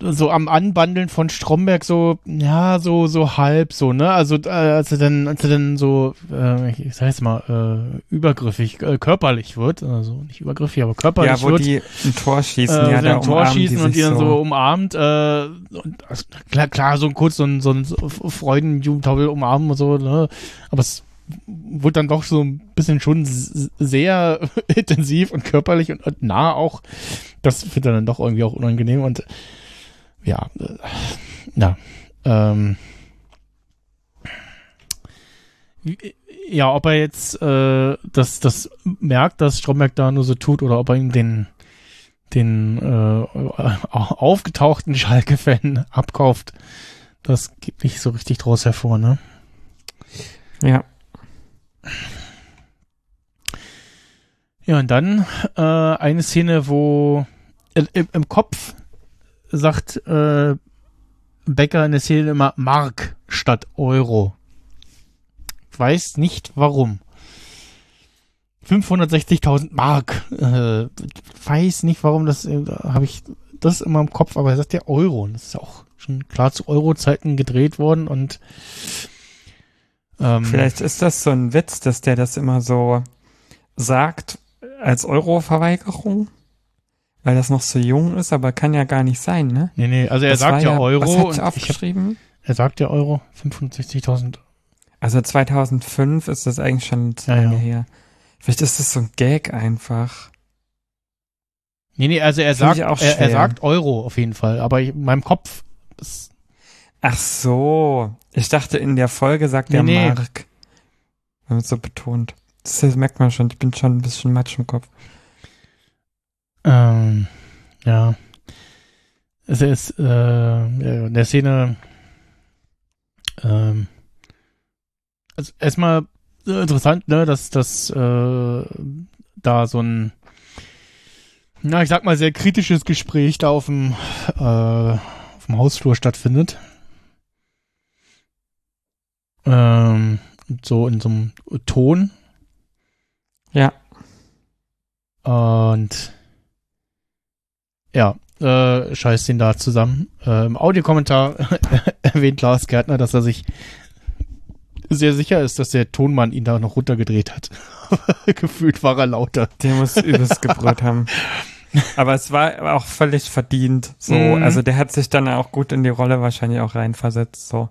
So am Anbandeln von Stromberg so, ja, so, so halb so, ne? Also, äh, als er dann, als er dann so, äh, ich sag jetzt mal, äh, übergriffig, äh, körperlich wird, also nicht übergriffig, aber körperlich Ja, wo wird. die ein Tor schießen, äh, ja, da ein Tor schießen und die dann so, so. umarmt, äh, und also, klar, klar, so ein kurz so ein, so ein Freudenjugendtaubel umarmen und so, ne? Aber es wurde dann doch so ein bisschen schon sehr <laughs> intensiv und körperlich und, und nah auch. Das wird dann doch irgendwie auch unangenehm und ja, äh, ja, ähm, ja, ob er jetzt äh, das, das merkt, dass Stromberg da nur so tut oder ob er ihm den den äh, <laughs> aufgetauchten Schalke-Fan abkauft, das geht nicht so richtig draus hervor, ne? Ja. Ja, und dann äh, eine Szene, wo im, im Kopf sagt äh, Becker in der Szene immer Mark statt Euro. Weiß nicht warum. 560.000 Mark. Äh, weiß nicht warum, das äh, habe ich das immer im Kopf, aber er sagt ja Euro. Und das ist auch schon klar zu Euro-Zeiten gedreht worden und ähm, Vielleicht ist das so ein Witz, dass der das immer so sagt als Euro-Verweigerung, weil das noch so jung ist, aber kann ja gar nicht sein, ne? Nee, nee, also er Das sagt ja, Euro Was hat und er ich hab, aufgeschrieben? er sagt ja Euro, 560.000. Also 2005 ist das eigentlich schon zu Ja, lange ja. her. Vielleicht ist das so ein Gag einfach. Nee, nee, also er Find sagt, er, er sagt Euro auf jeden Fall, aber ich, in meinem Kopf ist, Ach so. Ich dachte, in der Folge sagt Nee, er nee. Mark. Wenn man es so betont. Das merkt man schon. Ich bin schon ein bisschen matsch im Kopf. Ähm, ja. Es ist, äh, in der Szene, ähm, also erstmal äh, interessant, ne, dass, dass, äh, da so ein, na, ich sag mal, sehr kritisches Gespräch da auf dem, äh, auf dem Hausflur stattfindet. Ähm, so in so einem Ton. Ja. Und ja, äh, scheiß den da zusammen. Äh, Im Audiokommentar <laughs> erwähnt Lars Gärtner, dass er sich sehr sicher ist, dass der Tonmann ihn da noch runtergedreht hat. <laughs> Gefühlt war er lauter. Der muss übelst <laughs> gebrüllt haben. Aber es war auch völlig verdient. So, Mhm. also der hat sich dann auch gut in die Rolle wahrscheinlich auch reinversetzt. So.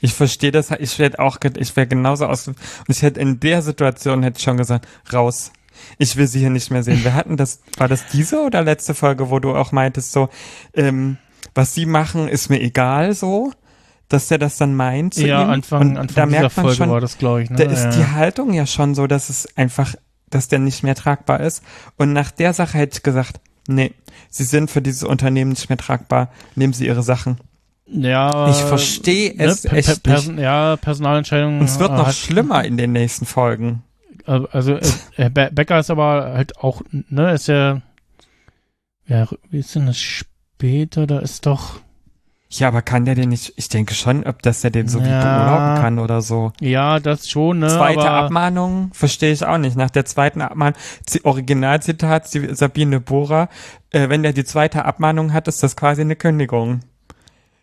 Ich verstehe das. Ich werde auch, ich wäre genauso aus. Und ich hätte in der Situation hätte ich schon gesagt, raus. Ich will sie hier nicht mehr sehen. Wir hatten das, war das diese oder letzte Folge, wo du auch meintest, so, ähm, was sie machen, ist mir egal, so, dass der das dann meint. Zu ja, ihm. Anfang, Und Anfang da merkt man Folge schon, war das, glaube ich. Ne? da ist ja. die Haltung ja schon so, dass es einfach, dass der nicht mehr tragbar ist. Und nach der Sache hätte ich gesagt, nee, sie sind für dieses Unternehmen nicht mehr tragbar. Nehmen sie ihre Sachen. ja, Ich verstehe es ne, per- echt per- nicht. Ja, Personalentscheidungen. Und es wird äh, noch schlimmer in den nächsten Folgen. Äh, Also, äh, Becker ist aber halt auch, ne, ist ja, ja, wie ist denn das später? Da ist doch, Ja, aber kann der den nicht, ich denke schon, ob das der den so wie Ja. beurlauben kann oder so. ja, das schon, ne, Zweite Abmahnung verstehe ich auch nicht. Nach der zweiten Abmahnung, Originalzitat Sabine Bohrer, äh, wenn der die zweite Abmahnung hat, ist das quasi eine Kündigung.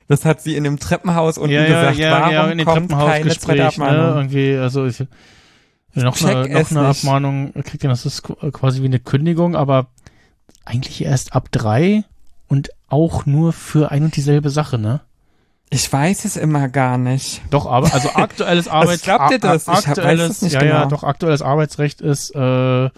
Das hat sie in dem Treppenhaus unten ja, ja, gesagt. ja, Warum ja, in kommt keine zweite Treppenhausgespräch, ne, Abmahnung? irgendwie, also, ich, noch check eine, noch eine nicht. Abmahnung kriegt ihr, das ist qu- quasi wie eine Kündigung, aber eigentlich erst ab drei und auch nur für ein und dieselbe Sache, ne? Ich weiß es immer gar nicht. Doch, aber also <laughs> aktuelles Arbeits glaubt ihr das? a- Ich hab- weiß aktuelles, es nicht ja, ja, genau. doch aktuelles Arbeitsrecht ist äh,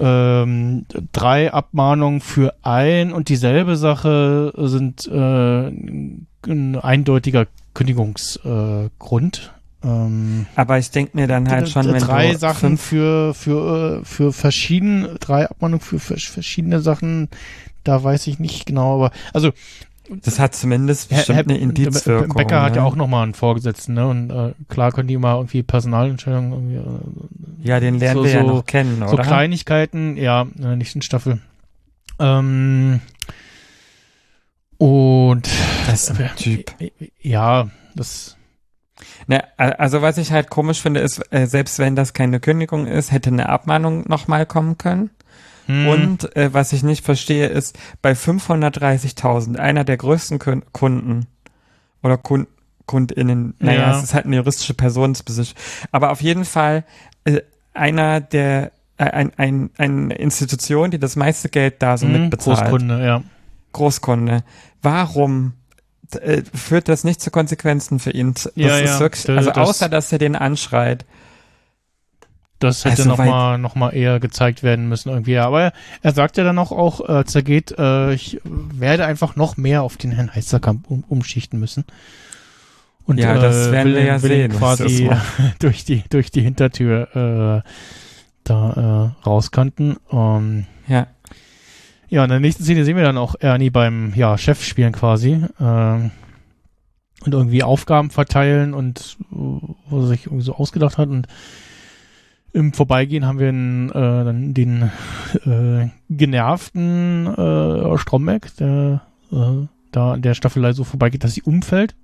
ähm, drei Abmahnungen für ein und dieselbe Sache sind äh, ein eindeutiger Kündigungsgrund. Äh. Ähm, Aber ich denke mir dann halt schon, wenn drei du Sachen für für äh, für verschiedene drei Abmahnungen für, verschiedene Sachen. Da weiß ich nicht genau, aber also das hat zumindest bestimmt Herr eine Indizwirkung. Becker hat ne? ja auch nochmal einen Vorgesetzten, ne? Und äh, klar können die mal irgendwie Personalentscheidungen irgendwie äh, Ja, den lernen so- wir ja so- noch kennen, so oder? Kleinigkeiten, ja, äh, nicht in Staffel. Ähm, und Das ist ein Typ. ja, das Ne, also was ich halt komisch finde, ist, äh, selbst wenn das keine Kündigung ist, hätte eine Abmahnung nochmal kommen können. hm, Und äh, was ich nicht verstehe, ist, bei 530.000, einer der größten Kun Kunden oder Kun KundInnen, naja, Ja. es ist halt eine juristische Personenbesitz, aber auf jeden Fall äh, einer der, äh, ein, ein, eine Institution, die das meiste Geld da so hm, mitbezahlt. Großkunde, ja. Großkunde. Warum äh, führt das nicht zu Konsequenzen für ihn? Das Ja, ja. wirklich, also das- außer, dass er den anschreit. Das hätte Also, noch mal noch mal eher gezeigt werden müssen irgendwie. Aber er, sagt ja dann auch, auch äh, als er geht, äh, ich werde einfach noch mehr auf den Herrn Heisterkamp um, umschichten müssen. Und Ja, das werden will, wir ja sehen, quasi <laughs> durch die durch die Hintertür äh, da äh, rauskanten. Ähm, Ja. Ja, in der nächsten Szene sehen wir dann auch Ernie beim ja, Chef spielen quasi. Ähm, und irgendwie Aufgaben verteilen und wo er sich irgendwie so ausgedacht hat. Und im Vorbeigehen haben wir einen, äh, dann den äh, genervten äh, Stromberg, der äh, da an der Staffelei so vorbeigeht, dass sie umfällt.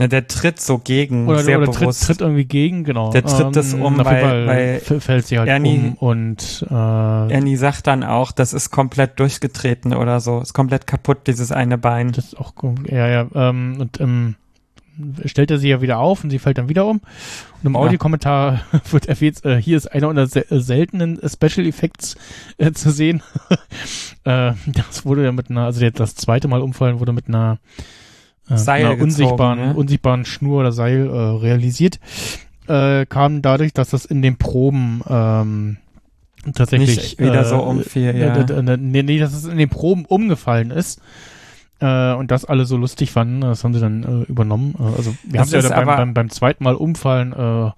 Na, der tritt so gegen, Oder, sehr oder tritt, bewusst. tritt irgendwie gegen, genau. Der tritt das um, weil- weil fällt sie halt Ernie- um und äh, Annie sagt dann auch, das ist komplett durchgetreten oder so. Ist komplett kaputt, dieses eine Bein. Das ist auch, ja, ja, ähm, und ähm, stellt er sie ja wieder auf und sie fällt dann wieder um. Und im Ja. Audiokommentar <laughs> wird erwähnt, äh, hier ist einer unter se äh, seltenen Special Effects äh, zu sehen. <laughs> äh, das wurde ja mit einer, also der, das zweite Mal umfallen wurde mit einer, äh, Seil einer gezogen, unsichtbaren, ne? unsichtbaren Schnur oder Seil äh, realisiert. Äh, kam dadurch, dass das in den Proben ähm, tatsächlich Nicht wieder so umfiel, ja. äh, äh, äh, nee, nee, dass es in den Proben umgefallen ist. Äh, und das alle so lustig fanden, das haben sie dann äh, übernommen. Äh, also wir haben ja beim, beim, beim zweiten Mal umfallen, äh,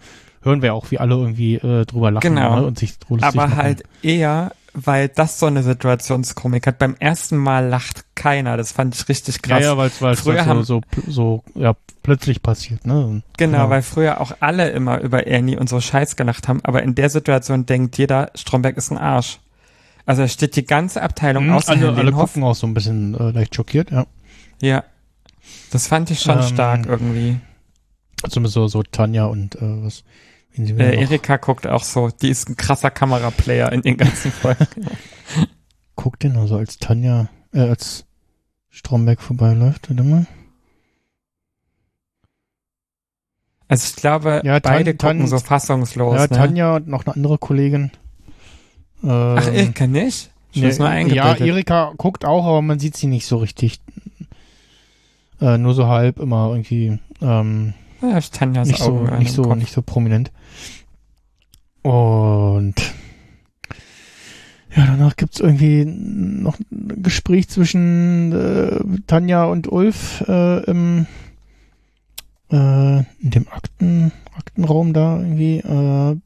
hören wir auch, wie alle irgendwie äh, drüber lachen Genau. ne, und sich drüber lustig Aber machen. halt eher, weil das so eine Situationskomik hat. Beim ersten Mal lacht keiner. Das fand ich richtig ja, krass. ja, weil es Früher haben- so, so, so ja, plötzlich passiert. Ne? Genau, ja. weil früher auch alle immer über Ernie und so Scheiß gelacht haben. Aber in der Situation denkt jeder, Stromberg ist ein Arsch. Also da steht die ganze Abteilung Mhm, außer alle, Herrn alle Lehmhoff. gucken auch so ein bisschen äh, leicht schockiert, ja. Ja. Das fand ich schon Ähm, stark irgendwie. Zumindest so, so Tanja und äh, was. Äh, Erika guckt auch so, die ist ein krasser Kameraplayer in den ganzen Folgen. <laughs> guckt denn also als Tanja, äh, als Stromberg vorbeiläuft, warte mal. Also ich glaube, Ja, Tan- beide gucken Tan- so fassungslos. ja, ne? Tanja und noch eine andere Kollegin. Ähm, Ach, Erika nicht? Ich nee, nur ja. Erika guckt auch, aber man sieht sie nicht so richtig. Äh, nur so halb immer irgendwie. Ähm, Ja, Tanjas nicht so, Augen nicht so, Kopf. nicht so prominent. Und ja, danach gibt's irgendwie noch ein Gespräch zwischen äh, Tanja und Ulf äh, im äh, in dem Akten, Aktenraum da irgendwie äh,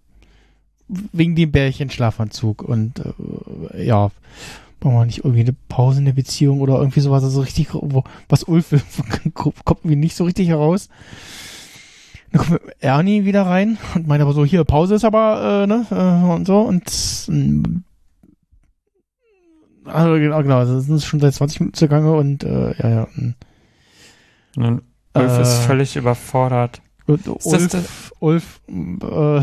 wegen dem Bärchen-Schlafanzug und äh, ja, brauchen wir nicht irgendwie eine Pause in der Beziehung oder irgendwie sowas, also richtig, wo, was Ulf <laughs> will, kommt irgendwie nicht so richtig heraus. Dann kommt Ernie wieder rein und meint aber so, hier, Pause ist aber, äh, ne, äh, und so und ähm, also genau, genau, also das ist schon seit 20 Minuten zugange und äh, ja, ja. und- Ulf Äh, ist völlig überfordert. Und das Ulf, Ulf äh,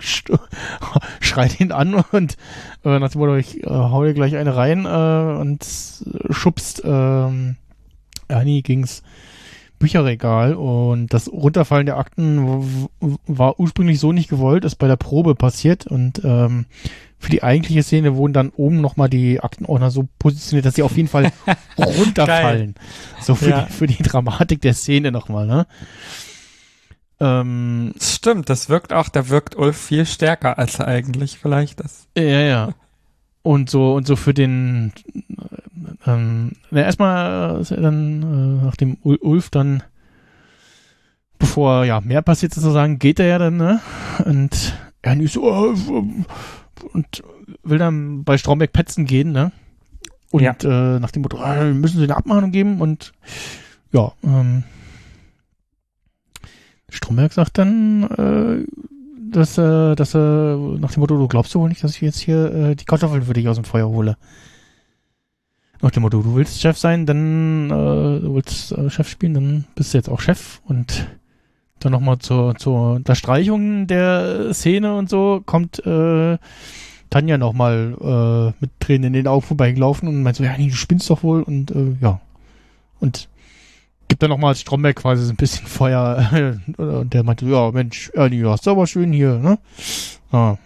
<laughs> schreit ihn an und äh, nach dem Motto, ich äh, hau dir gleich eine rein äh, und schubst ähm, Ernie ging's Bücherregal und das Runterfallen der Akten war ursprünglich so nicht gewollt, ist bei der Probe passiert und ähm, für die eigentliche Szene wurden dann oben nochmal die Aktenordner so positioniert, dass sie auf jeden Fall <laughs> runterfallen. So für, Ja. die, für die Dramatik der Szene nochmal, ne? Ähm, Das stimmt, das wirkt auch, da wirkt Ulf viel stärker als er eigentlich vielleicht ist. ja, ja. Und so, und so für den, ähm, na, erstmal äh, dann, äh, nachdem Ul- Ulf dann, bevor ja mehr passiert sozusagen, geht er ja dann, ne? Und er nicht so, äh, und will dann bei Stromberg petzen gehen, ne? Und Ja. äh, nach dem Motto, ah, müssen sie eine Abmahnung geben und ja, ähm, Stromberg sagt dann, äh, dass, äh, dass äh, nach dem Motto, du glaubst du wohl nicht, dass ich jetzt hier äh, die Kartoffeln für dich aus dem Feuer hole. Nach dem Motto, du willst Chef sein, dann äh, du willst äh, Chef spielen, dann bist du jetzt auch Chef und dann nochmal zur, zur Unterstreichung der Szene und so kommt äh, Tanja nochmal äh, mit Tränen in den Augen vorbeigelaufen und meint so, ja, nee, du spinnst doch wohl und äh, ja. Und gibt dann nochmal Stromberg quasi so ein bisschen Feuer <laughs> und der meinte, ja, Mensch, Ernie, du hast aber schön hier, ne? Ah.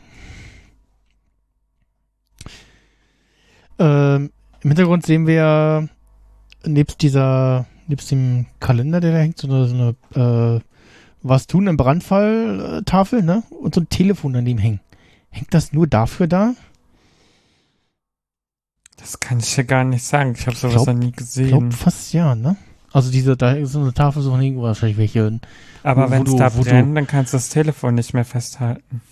Ähm, Im Hintergrund sehen wir nebst dieser, nebst dem Kalender, der da hängt, so eine, so eine äh, was tun im Brandfall Tafel, ne? Und so ein Telefon an dem hängen. Hängt das nur dafür da? Das kann ich ja gar nicht sagen. Ich habe sowas glaub- noch nie Ich gesehen. glaube fast ja, ne? Also diese, da ist so eine Tafel so hängen, wahrscheinlich welche, Aber wenn es da wo du- brennt, dann kannst du das Telefon nicht mehr festhalten.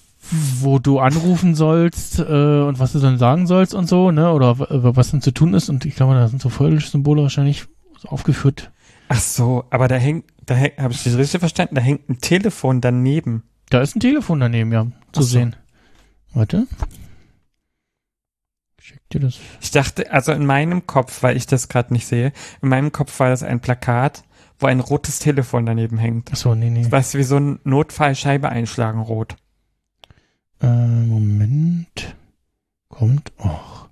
Wo du anrufen sollst äh, und was du dann sagen sollst und so, ne? Oder w- was dann zu tun ist. Und ich glaube, da sind so Feuersymbole wahrscheinlich aufgeführt. Ach so, aber da hängt, da hängt, habe ich das richtig verstanden? Da hängt ein Telefon daneben. Da ist ein Telefon daneben, ja, zu Ach so. sehen. Warte. Schick dir das. Ich dachte, also in meinem Kopf, weil ich das gerade nicht sehe, in meinem Kopf war das ein Plakat, wo ein rotes Telefon daneben hängt. Achso, nee, nee. Weißt du, wie so ein Notfallscheibe einschlagen rot. Äh, Moment. Kommt. Och.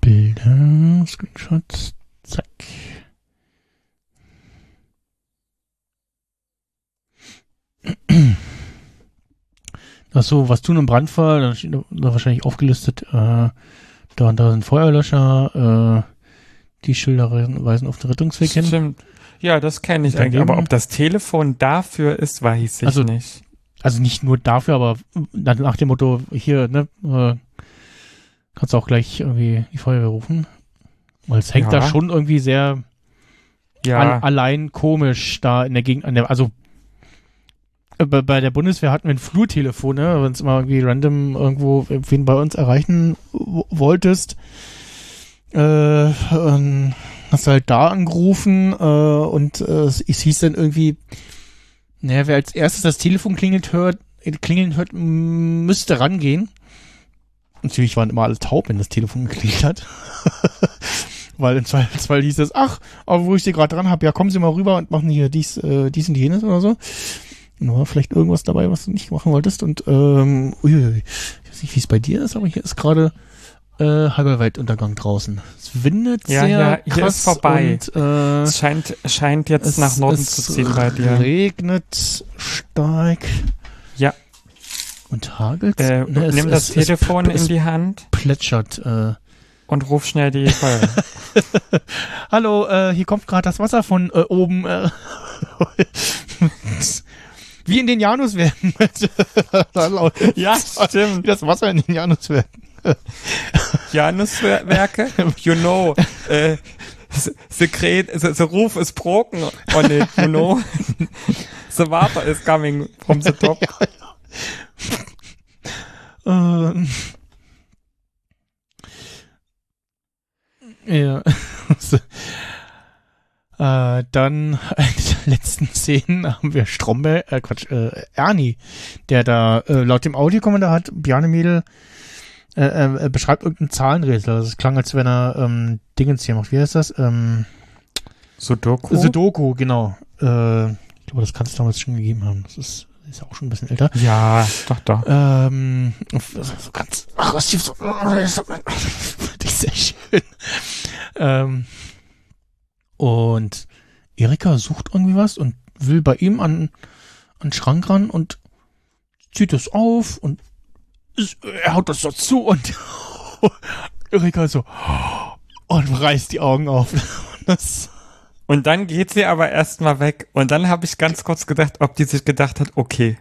Bilder, Screenshots. Zack. Ach so, was tun im Brandfall? Dann steht da da wahrscheinlich aufgelistet, äh, da und da sind Feuerlöscher, äh, die Schilder weisen weisen auf den Rettungsweg hin. Stimmt. Ja, das kenne ich eigentlich. Aber ob das Telefon dafür ist, weiß ich Also- nicht. Also nicht nur dafür, aber nach dem Motto, hier, ne, äh, kannst du auch gleich irgendwie die Feuerwehr rufen. Weil es hängt Ja. da schon irgendwie sehr Ja, al allein komisch da in der Gegend, an der, also äh, bei, bei der Bundeswehr hatten wir ein Flurtelefon, ne, wenn es mal irgendwie random irgendwo wen bei uns erreichen wolltest, äh, ähm, hast du halt da angerufen äh, und äh, es, hieß dann irgendwie, naja, wer als erstes das Telefon klingelt hört, äh, klingeln hört, müsste rangehen. Natürlich waren immer alle taub, wenn das Telefon geklingelt hat. <laughs> Weil im Zweifelsfall hieß es, ach, aber wo ich sie gerade dran habe, ja, kommen Sie mal rüber und machen hier dies, äh, dies und jenes oder so. Und war vielleicht irgendwas dabei, was du nicht machen wolltest. Und ähm, uiuiui. ich weiß nicht, wie es bei dir ist, aber hier ist gerade äh, halber Weltuntergang draußen. Es windet Ja, sehr ja, hier krass ist vorbei. und äh, Es scheint, scheint jetzt es, nach Norden es zu ziehen bei dir. regnet stark Ja, und hagelt. äh, Ne, es- nimm das es- es- Telefon es in die Hand plätschert. Äh. und ruf schnell die Feuerwehr. <laughs> Hallo, äh, hier kommt gerade das Wasser von äh, oben. Äh, <laughs> wie in den Januswerken. <laughs> Ja, Wie stimmt. das Wasser in den Januswerken. <laughs> Januswerke, you know, äh, s- Sekret, the, the roof is broken on it, you know. <laughs> the water is coming from the top. <laughs> Ähm. Ja. äh, dann eine der letzten Szenen haben wir Stromberg, äh Quatsch, äh, Ernie, der da äh, laut dem Audiokommentar hat, Bjarne Mädel äh, äh, er beschreibt irgendein Zahlenrätsel. Also es klang, als wenn er ähm, Dingens hier macht. Wie heißt das? Ähm, Sudoku? Sudoku, genau. Äh, ich glaube, das kann es damals schon gegeben haben. Das ist, ist ja auch schon ein bisschen älter. Ja, doch, doch. Ähm, so so ganz aggressiv, so, fand ich sehr schön. Ähm, und Erika sucht irgendwie was und will bei ihm an, an den Schrank ran und zieht es auf und er haut das so zu und <laughs> Erika so und reißt die Augen auf. Und <laughs> das, Und dann geht sie aber erstmal weg. Und dann habe ich ganz kurz gedacht, ob die sich gedacht hat, okay,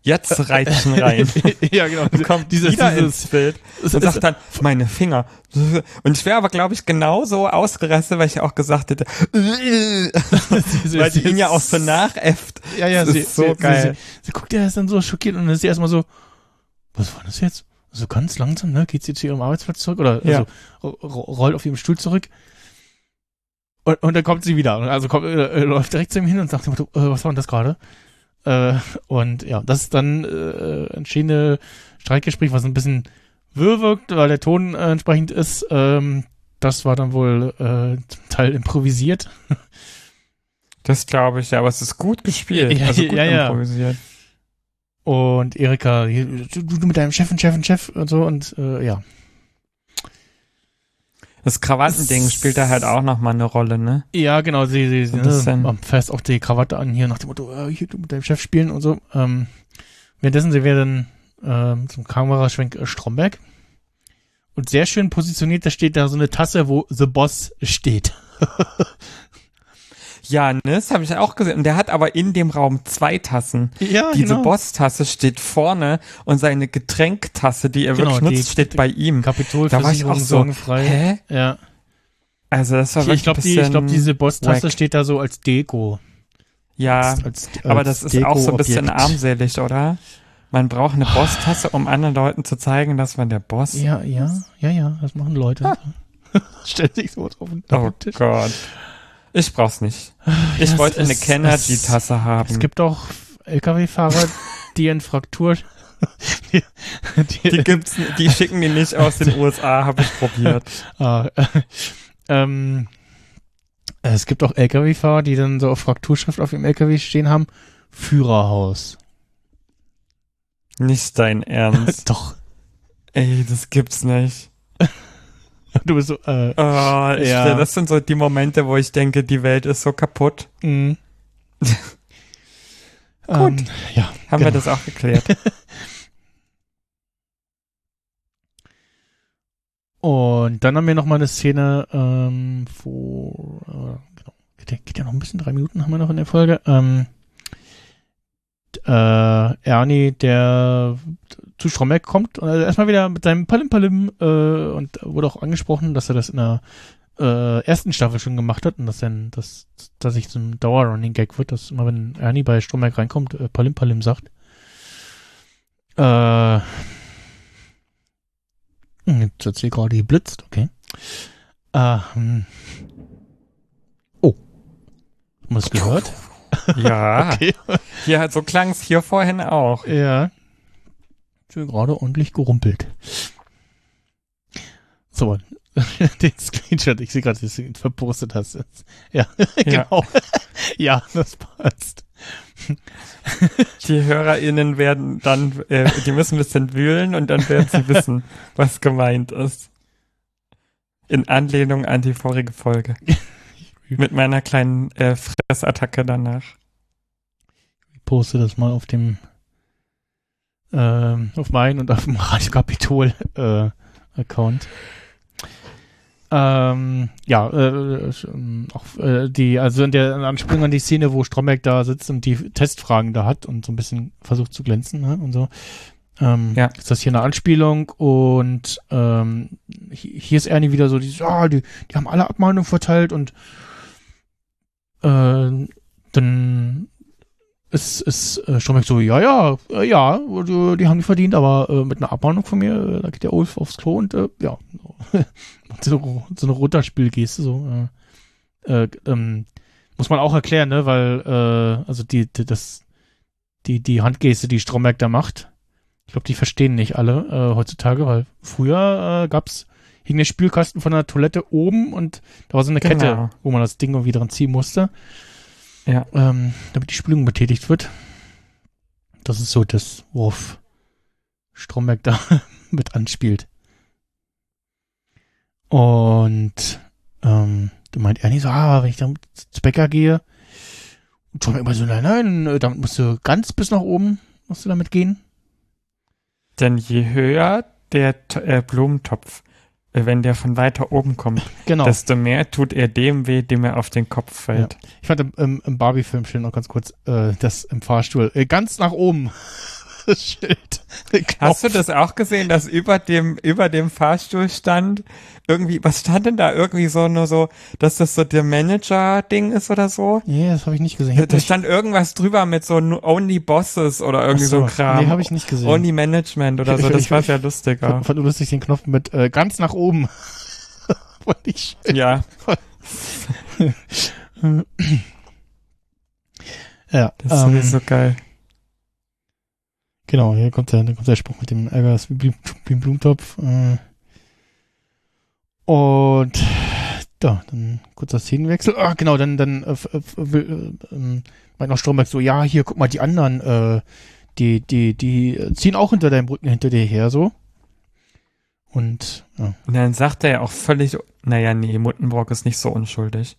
jetzt reitschen rein. <laughs> ja, genau. Und kommt Dieses- wieder dieses- ins Bild und sagt dann, meine Finger. Und ich wäre aber, glaube ich, genauso ausgerastet, weil ich auch gesagt hätte, weil sie ihn ja auch so nachäfft. Ja, ja, Das sie, ist so sie, geil. Sie, sie, sie guckt ja erst dann so schockiert und dann ist sie erstmal so, was war das jetzt? So ganz langsam, ne? Geht sie zu ihrem Arbeitsplatz zurück oder Ja. also, ro- ro- rollt auf ihrem Stuhl zurück. Und, und dann kommt sie wieder. Also kommt, äh, äh, läuft direkt zu ihm hin und sagt, äh, was war denn das gerade? Äh, und ja, das ist dann äh, entschiedene Streitgespräch, was ein bisschen wirr wirkt, weil der Ton äh, entsprechend ist. Ähm, das war dann wohl äh, zum Teil improvisiert. Das glaube ich, ja, aber es ist gut <laughs> gespielt. Ja, also gut ja, ja. improvisiert. Und Erika, du, du mit deinem Chef und Chef und Chef und so und äh, ja. Das Krawattending spielt da halt auch nochmal eine Rolle, ne? Ja, genau, sie, sie, sie ne, fest auch die Krawatte an hier nach dem Motto, äh, hier du mit deinem Chef spielen und so. Ähm, währenddessen sie werden ähm, zum Kameraschwenk äh, Stromberg. Und sehr schön positioniert, da steht da so eine Tasse, wo The Boss steht. <laughs> Ja, ne, das habe ich auch gesehen. Und der hat aber in dem Raum zwei Tassen. Ja, Diese genau. Boss-Tasse steht vorne und seine Getränktasse, die er Genau, wirklich die- nutzt, steht bei ihm. Da war ich auch so, sorgenfrei. hä? Ja. Also das war Ich, wirklich ich glaube, ein die, glaub, diese Boss-Tasse steht da so als Deko. Ja, als, als, aber als das ist auch so ein bisschen armselig, oder? Man braucht eine Boss-Tasse, um anderen Leuten zu zeigen, dass man der Boss Ja, ja, ja, ja, das machen Leute. <laughs> Stellt sich so drauf den Oh Tisch. Gott. Ich brauch's nicht. Ich es- wollte eine Kennergy-Tasse haben. Es gibt auch LKW-Fahrer, <laughs> die in Fraktur. die, die gibt's, die schicken die nicht aus den USA, habe ich probiert. <laughs> ah, äh, ähm, es gibt auch LKW-Fahrer, die dann so auf Frakturschrift auf ihrem LKW stehen haben. Führerhaus. Nicht dein Ernst. <laughs> Doch. Ey, das gibt's nicht. <laughs> Du bist so, äh, Oh, ich, Ja. Das sind so die Momente, wo ich denke, die Welt ist so kaputt. <laughs> mh. Ähm, ja. Haben wir Genau. das auch geklärt? <laughs> Und dann haben wir noch mal eine Szene, ähm, wo, äh, genau, geht, ja- geht ja noch ein bisschen, drei Minuten haben wir noch in der Folge. Ähm, äh, Ernie, der zu Stromberg kommt und also erstmal wieder mit seinem Palim Palim äh, und wurde auch angesprochen, dass er das in der äh, ersten Staffel schon gemacht hat und dass dann das dass sich zum Dauerrunning Gag wird, dass immer wenn Ernie bei Stromberg reinkommt, äh, Palim Palim sagt. Äh, hm, Jetzt hat sie gerade geblitzt, okay. Ähm. Oh. Haben wir es gehört? ja. <laughs> Okay. Ja, so klang's hier vorhin auch. Ja. Schön gerade ordentlich gerumpelt. So, <laughs> den Screenshot, ich sehe gerade, dass du ihn verpostet hast. Ja, <laughs> genau. <laughs> Ja, das passt. Die HörerInnen werden dann, äh, die müssen ein bisschen wühlen und dann werden sie wissen, was gemeint ist. In Anlehnung an die vorige Folge. Mit meiner kleinen äh, Fressattacke danach. Ich poste das mal auf dem ähm, auf meinen und auf dem <laughs> Radio Kapitol äh, Account. Ähm, ja, äh, ähm, auch äh, die, also in der Anspielung an die Szene, wo Stromberg da sitzt und die Testfragen da hat und so ein bisschen versucht zu glänzen ne, und so. Ähm, Ja. Ist das hier eine Anspielung und ähm, hi- hier ist Ernie wieder so, die, ah, die, die haben alle Abmahnungen verteilt und äh, dann ist, ist äh, Stromberg so, ja, ja, äh, ja, die, die haben die verdient, aber äh, mit einer Abmahnung von mir, äh, da geht der Ulf aufs Klo und äh, ja, <laughs> so, so eine Runterspielgeste, so, äh, äh, ähm, muss man auch erklären, ne, weil, äh, also die, die, das, die, die Handgeste, die Stromberg da macht, ich glaube, die verstehen nicht alle äh, heutzutage, weil früher äh, gab's hing der Spülkasten von der Toilette oben und da war so eine Genau. Kette, wo man das Ding irgendwie dran ziehen musste Ja. ähm, damit die Spülung betätigt wird. Das ist so das, worauf Stromberg da <laughs> mit anspielt. Und ähm, du meint Ernie so, ah, wenn ich dann zu Bäcker gehe, und Stromberg immer so, nein, nein, äh, damit musst du ganz bis nach oben, musst du damit gehen. Denn je höher der äh, Blumentopf, wenn der von weiter oben kommt, Genau. desto mehr tut er dem weh, dem er auf den Kopf fällt. Ich fand im, im, im Barbie-Film schön noch ganz kurz, äh, das im Fahrstuhl, äh, ganz nach oben. Das Schild. Hast du das auch gesehen, dass über dem, über dem Fahrstuhl stand, irgendwie, was stand denn da irgendwie so, nur so, dass das so der Manager-Ding ist oder so? Nee, das habe ich nicht gesehen. Ich Da stand irgendwas drüber mit so Only Bosses oder irgendwie so, so Kram. Nee, habe ich nicht gesehen. Only Management oder Ich- so, ich- das ich- war ich- sehr lustig. fand, fand nur lustig den Knopf mit äh, ganz nach oben. <laughs> Fand ich schön. Ja, <laughs> Ja, das ist ähm, sowieso geil. Genau, hier kommt der, da kommt der Spruch mit dem Ärger wie Blumentopf. Äh, und da, dann kurzer Szenenwechsel. Ah, genau, dann, dann äh, äh, ähm, meint noch Stromberg so, ja, hier, guck mal, die anderen, äh, die, die, die ziehen auch hinter deinem Rücken hinter dir her, so. Und, ja. Und dann sagt er ja auch völlig, naja, nee, Muttenbrock ist nicht so unschuldig.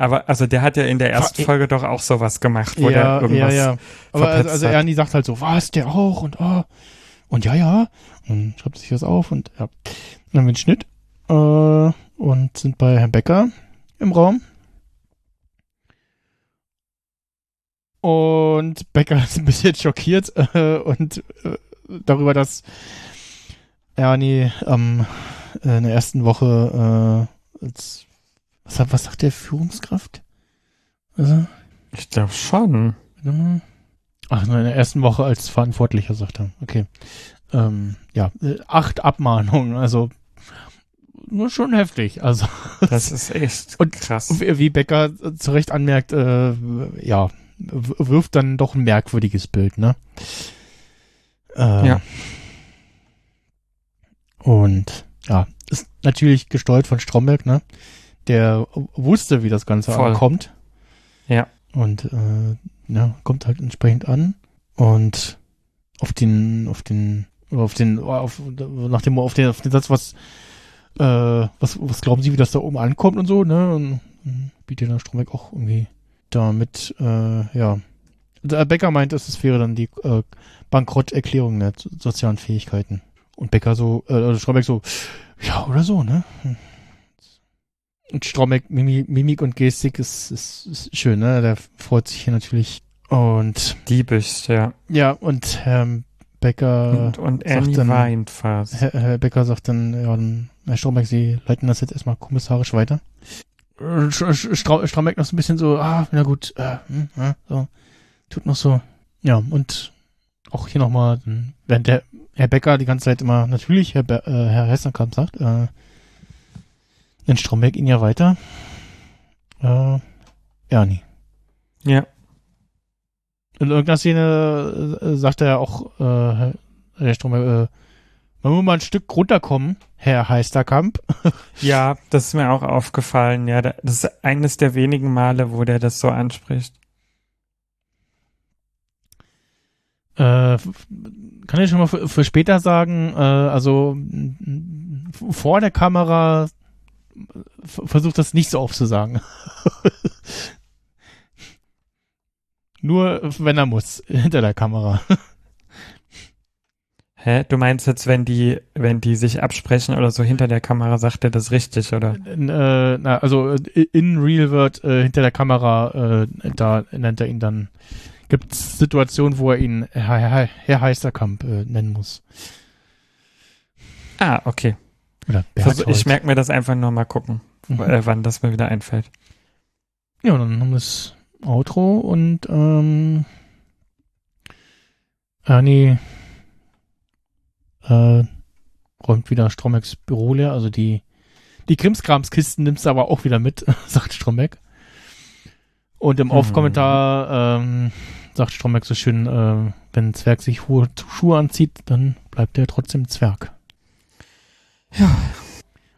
Aber, also der hat ja in der ersten Folge doch auch sowas gemacht, wo ja, der irgendwas ja, ja. Aber also, also. Ernie sagt halt so, was, der auch und oh. Und ja, ja. Und schreibt sich das auf und ja. Und dann haben wir einen Schnitt äh, und sind bei Herrn Becker im Raum. Und Becker <laughs> ist ein bisschen schockiert äh, und äh, darüber, dass Ernie ähm, äh, in der ersten Woche äh, als was, was sagt der Führungskraft? Also, Ich glaube schon. Ach, in der ersten Woche als Verantwortlicher, sagt er. Okay. Ähm, ja, äh, acht Abmahnungen, also nur schon heftig. Also, Das ist echt <laughs> Und- krass. wie wie Becker zu Recht anmerkt, äh, ja, wirft dann doch ein merkwürdiges Bild, ne? Äh, Ja. Und ja, ist natürlich gesteuert von Stromberg, ne? Der wusste, wie das Ganze Voll. ankommt. Ja. Und äh, ja, kommt halt entsprechend an. Und auf den, auf den, auf den, auf, nach dem, auf den, auf den Satz, was, äh, was, was glauben Sie, wie das da oben ankommt und so, ne? Und, und bietet der Stromberg auch irgendwie damit, äh, ja. Der Becker meint, es wäre dann die äh, Bankrotterklärung der so- sozialen Fähigkeiten. Und Becker so, äh, oder Stromberg so, ja, oder so, ne? Hm. Und Stromberg, Mimi, Mimik und Gestik ist, ist, ist schön, ne? Der freut sich hier natürlich. Und Diebisch, ja. ja, und ähm, Becker, und und Annie dann- weint fast. Herr, Herr Becker sagt dann, ja, dann, Herr Stromberg, Sie leiten das jetzt erstmal kommissarisch weiter. Stromberg noch so ein bisschen so, ah, na gut, äh, hm, äh, so, tut noch so. Ja, und auch hier nochmal, während der Herr Becker die ganze Zeit immer, natürlich, Herr, Be äh, Herr Hessenkamp sagt, äh, nennt Stromberg ihn ja weiter. Äh, Ernie. Ja. In irgendeiner Szene äh, sagt er ja auch, äh, Herr Stromberg, äh, Wollen wir mal ein Stück runterkommen, Herr Heisterkamp? <laughs> Ja, das ist mir auch aufgefallen. Ja, da- das ist eines der wenigen Male, wo der das so anspricht. Äh, kann ich schon mal für, für später sagen, äh, also vor der Kamera versucht das nicht so oft zu sagen. <laughs> Nur wenn er muss, hinter der Kamera. <laughs> Hä? Du meinst jetzt, wenn die, wenn die sich absprechen oder so hinter der Kamera, sagt er das richtig, oder? äh, na, also äh, in Real World äh, hinter der Kamera, äh, da nennt er ihn dann. Gibt es Situationen, wo er ihn Herr, Herr, Herr Heisterkamp äh, nennen muss. Ah, okay. Oder Versuch, ich Berthold. merke mir das einfach nur mal gucken, Mhm. äh, wann das mir wieder einfällt. Ja, dann haben wir das Outro und ähm, Ernie äh, räumt wieder Strombecks Büro leer, also die die Krimskramskisten nimmst du aber auch wieder mit, <laughs> sagt Strombeck. Und im Mhm. Off-Kommentar ähm, sagt Strombeck so schön, äh, wenn ein Zwerg sich hohe Schuhe anzieht, dann bleibt er trotzdem Zwerg. Ja.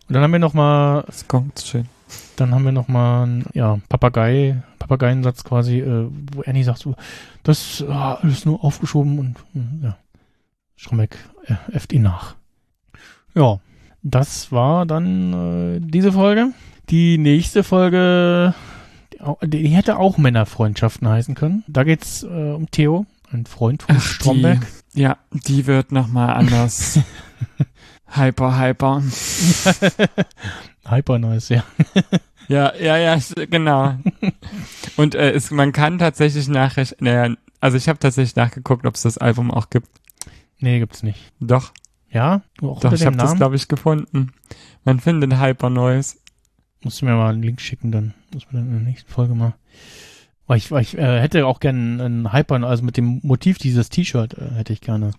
Und dann haben wir noch mal Das kommt schön. dann haben wir noch mal einen ja, Papagei, Papageiensatz quasi, äh, wo Annie sagt so, das ist ah, alles nur aufgeschoben und äh, ja, Strombeck äh, äfft ihn nach. Ja, das war dann äh, diese Folge. Die nächste Folge, die, die hätte auch Männerfreundschaften heißen können. Da geht's äh, um Theo, ein Freund von Ach, Stromberg. Die, ja, die wird nochmal anders. <laughs> hyper, hyper. <laughs> Hyper nice, <laughs> ja. Ja, ja, ja, genau. Und äh, es, man kann tatsächlich nachrechnen, naja, also ich habe tatsächlich nachgeguckt, ob es das Album auch gibt. Nee, gibt's nicht. Doch, Ja, auch doch, ich habe das, glaube ich, gefunden. Man findet Hyper Noise. Musst du mir mal einen Link schicken, dann muss man dann in der nächsten Folge mal. Weil ich, weil ich äh, hätte auch gerne einen Hyper, also mit dem Motiv dieses T-Shirt äh, hätte ich gerne.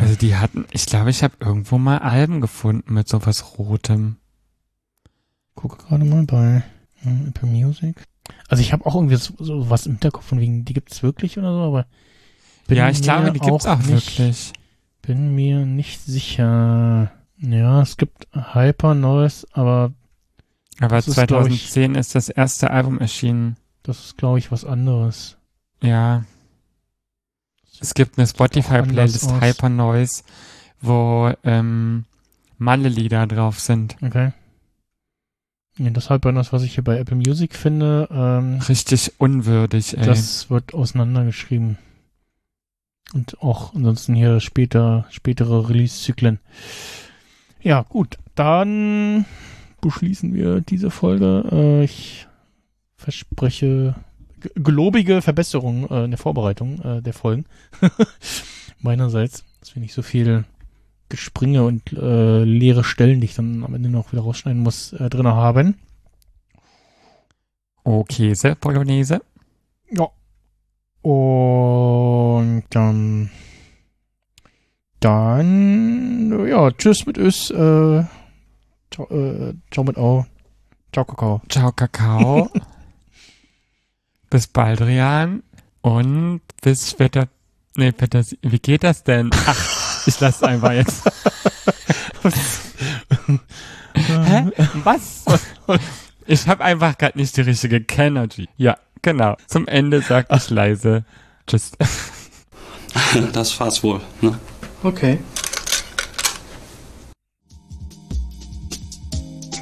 Also die hatten, ich glaube, ich habe irgendwo mal Alben gefunden mit sowas Rotem. Gucke gerade mal bei äh, Apple Music. Also ich habe auch irgendwie so, so was im Hinterkopf von wegen, die gibt's wirklich oder so, aber bin ja, ich glaube, die gibt's auch, nicht, wirklich. Bin mir nicht sicher. Ja, es gibt Hyper Noise, aber Aber Das ist, glaub 2010 ist das erste Album erschienen. das ist glaube ich was anderes. Ja. Es gibt eine Spotify-Playlist aus. Hyper Noise, wo ähm, Malle-Lieder drauf sind. Okay. Nee, das Hyper Noise, was ich hier bei Apple Music finde, ähm, Richtig unwürdig, ey. Das wird auseinandergeschrieben. Und auch ansonsten hier später, spätere Release-Zyklen. Ja, gut. Dann beschließen wir diese Folge. Äh, ich verspreche gelobige Verbesserungen äh, in der Vorbereitung äh, der Folgen. <laughs> Meinerseits, dass wir nicht so viel Gespringe und äh, leere Stellen, die ich dann am Ende noch wieder rausschneiden muss, äh, drin haben. Okay, Käse, Bolognese. Ja. Und dann, dann, ja, tschüss mit Ös, äh, ciao, äh, ciao mit Au, ciao Kakao. Ciao, Kakao. <laughs> bis bald, Rian. Und bis später. Nee, Peter, wie geht das denn? Ach, ich lasse einfach jetzt. Hä? Was? Ich habe einfach gerade nicht die richtige Energy. Ja, genau. Zum Ende sag ich leise Tschüss. Das war's wohl. Ne? Okay.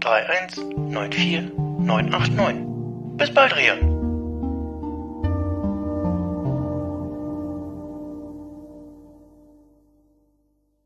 31 94 989. Bis bald, Rian.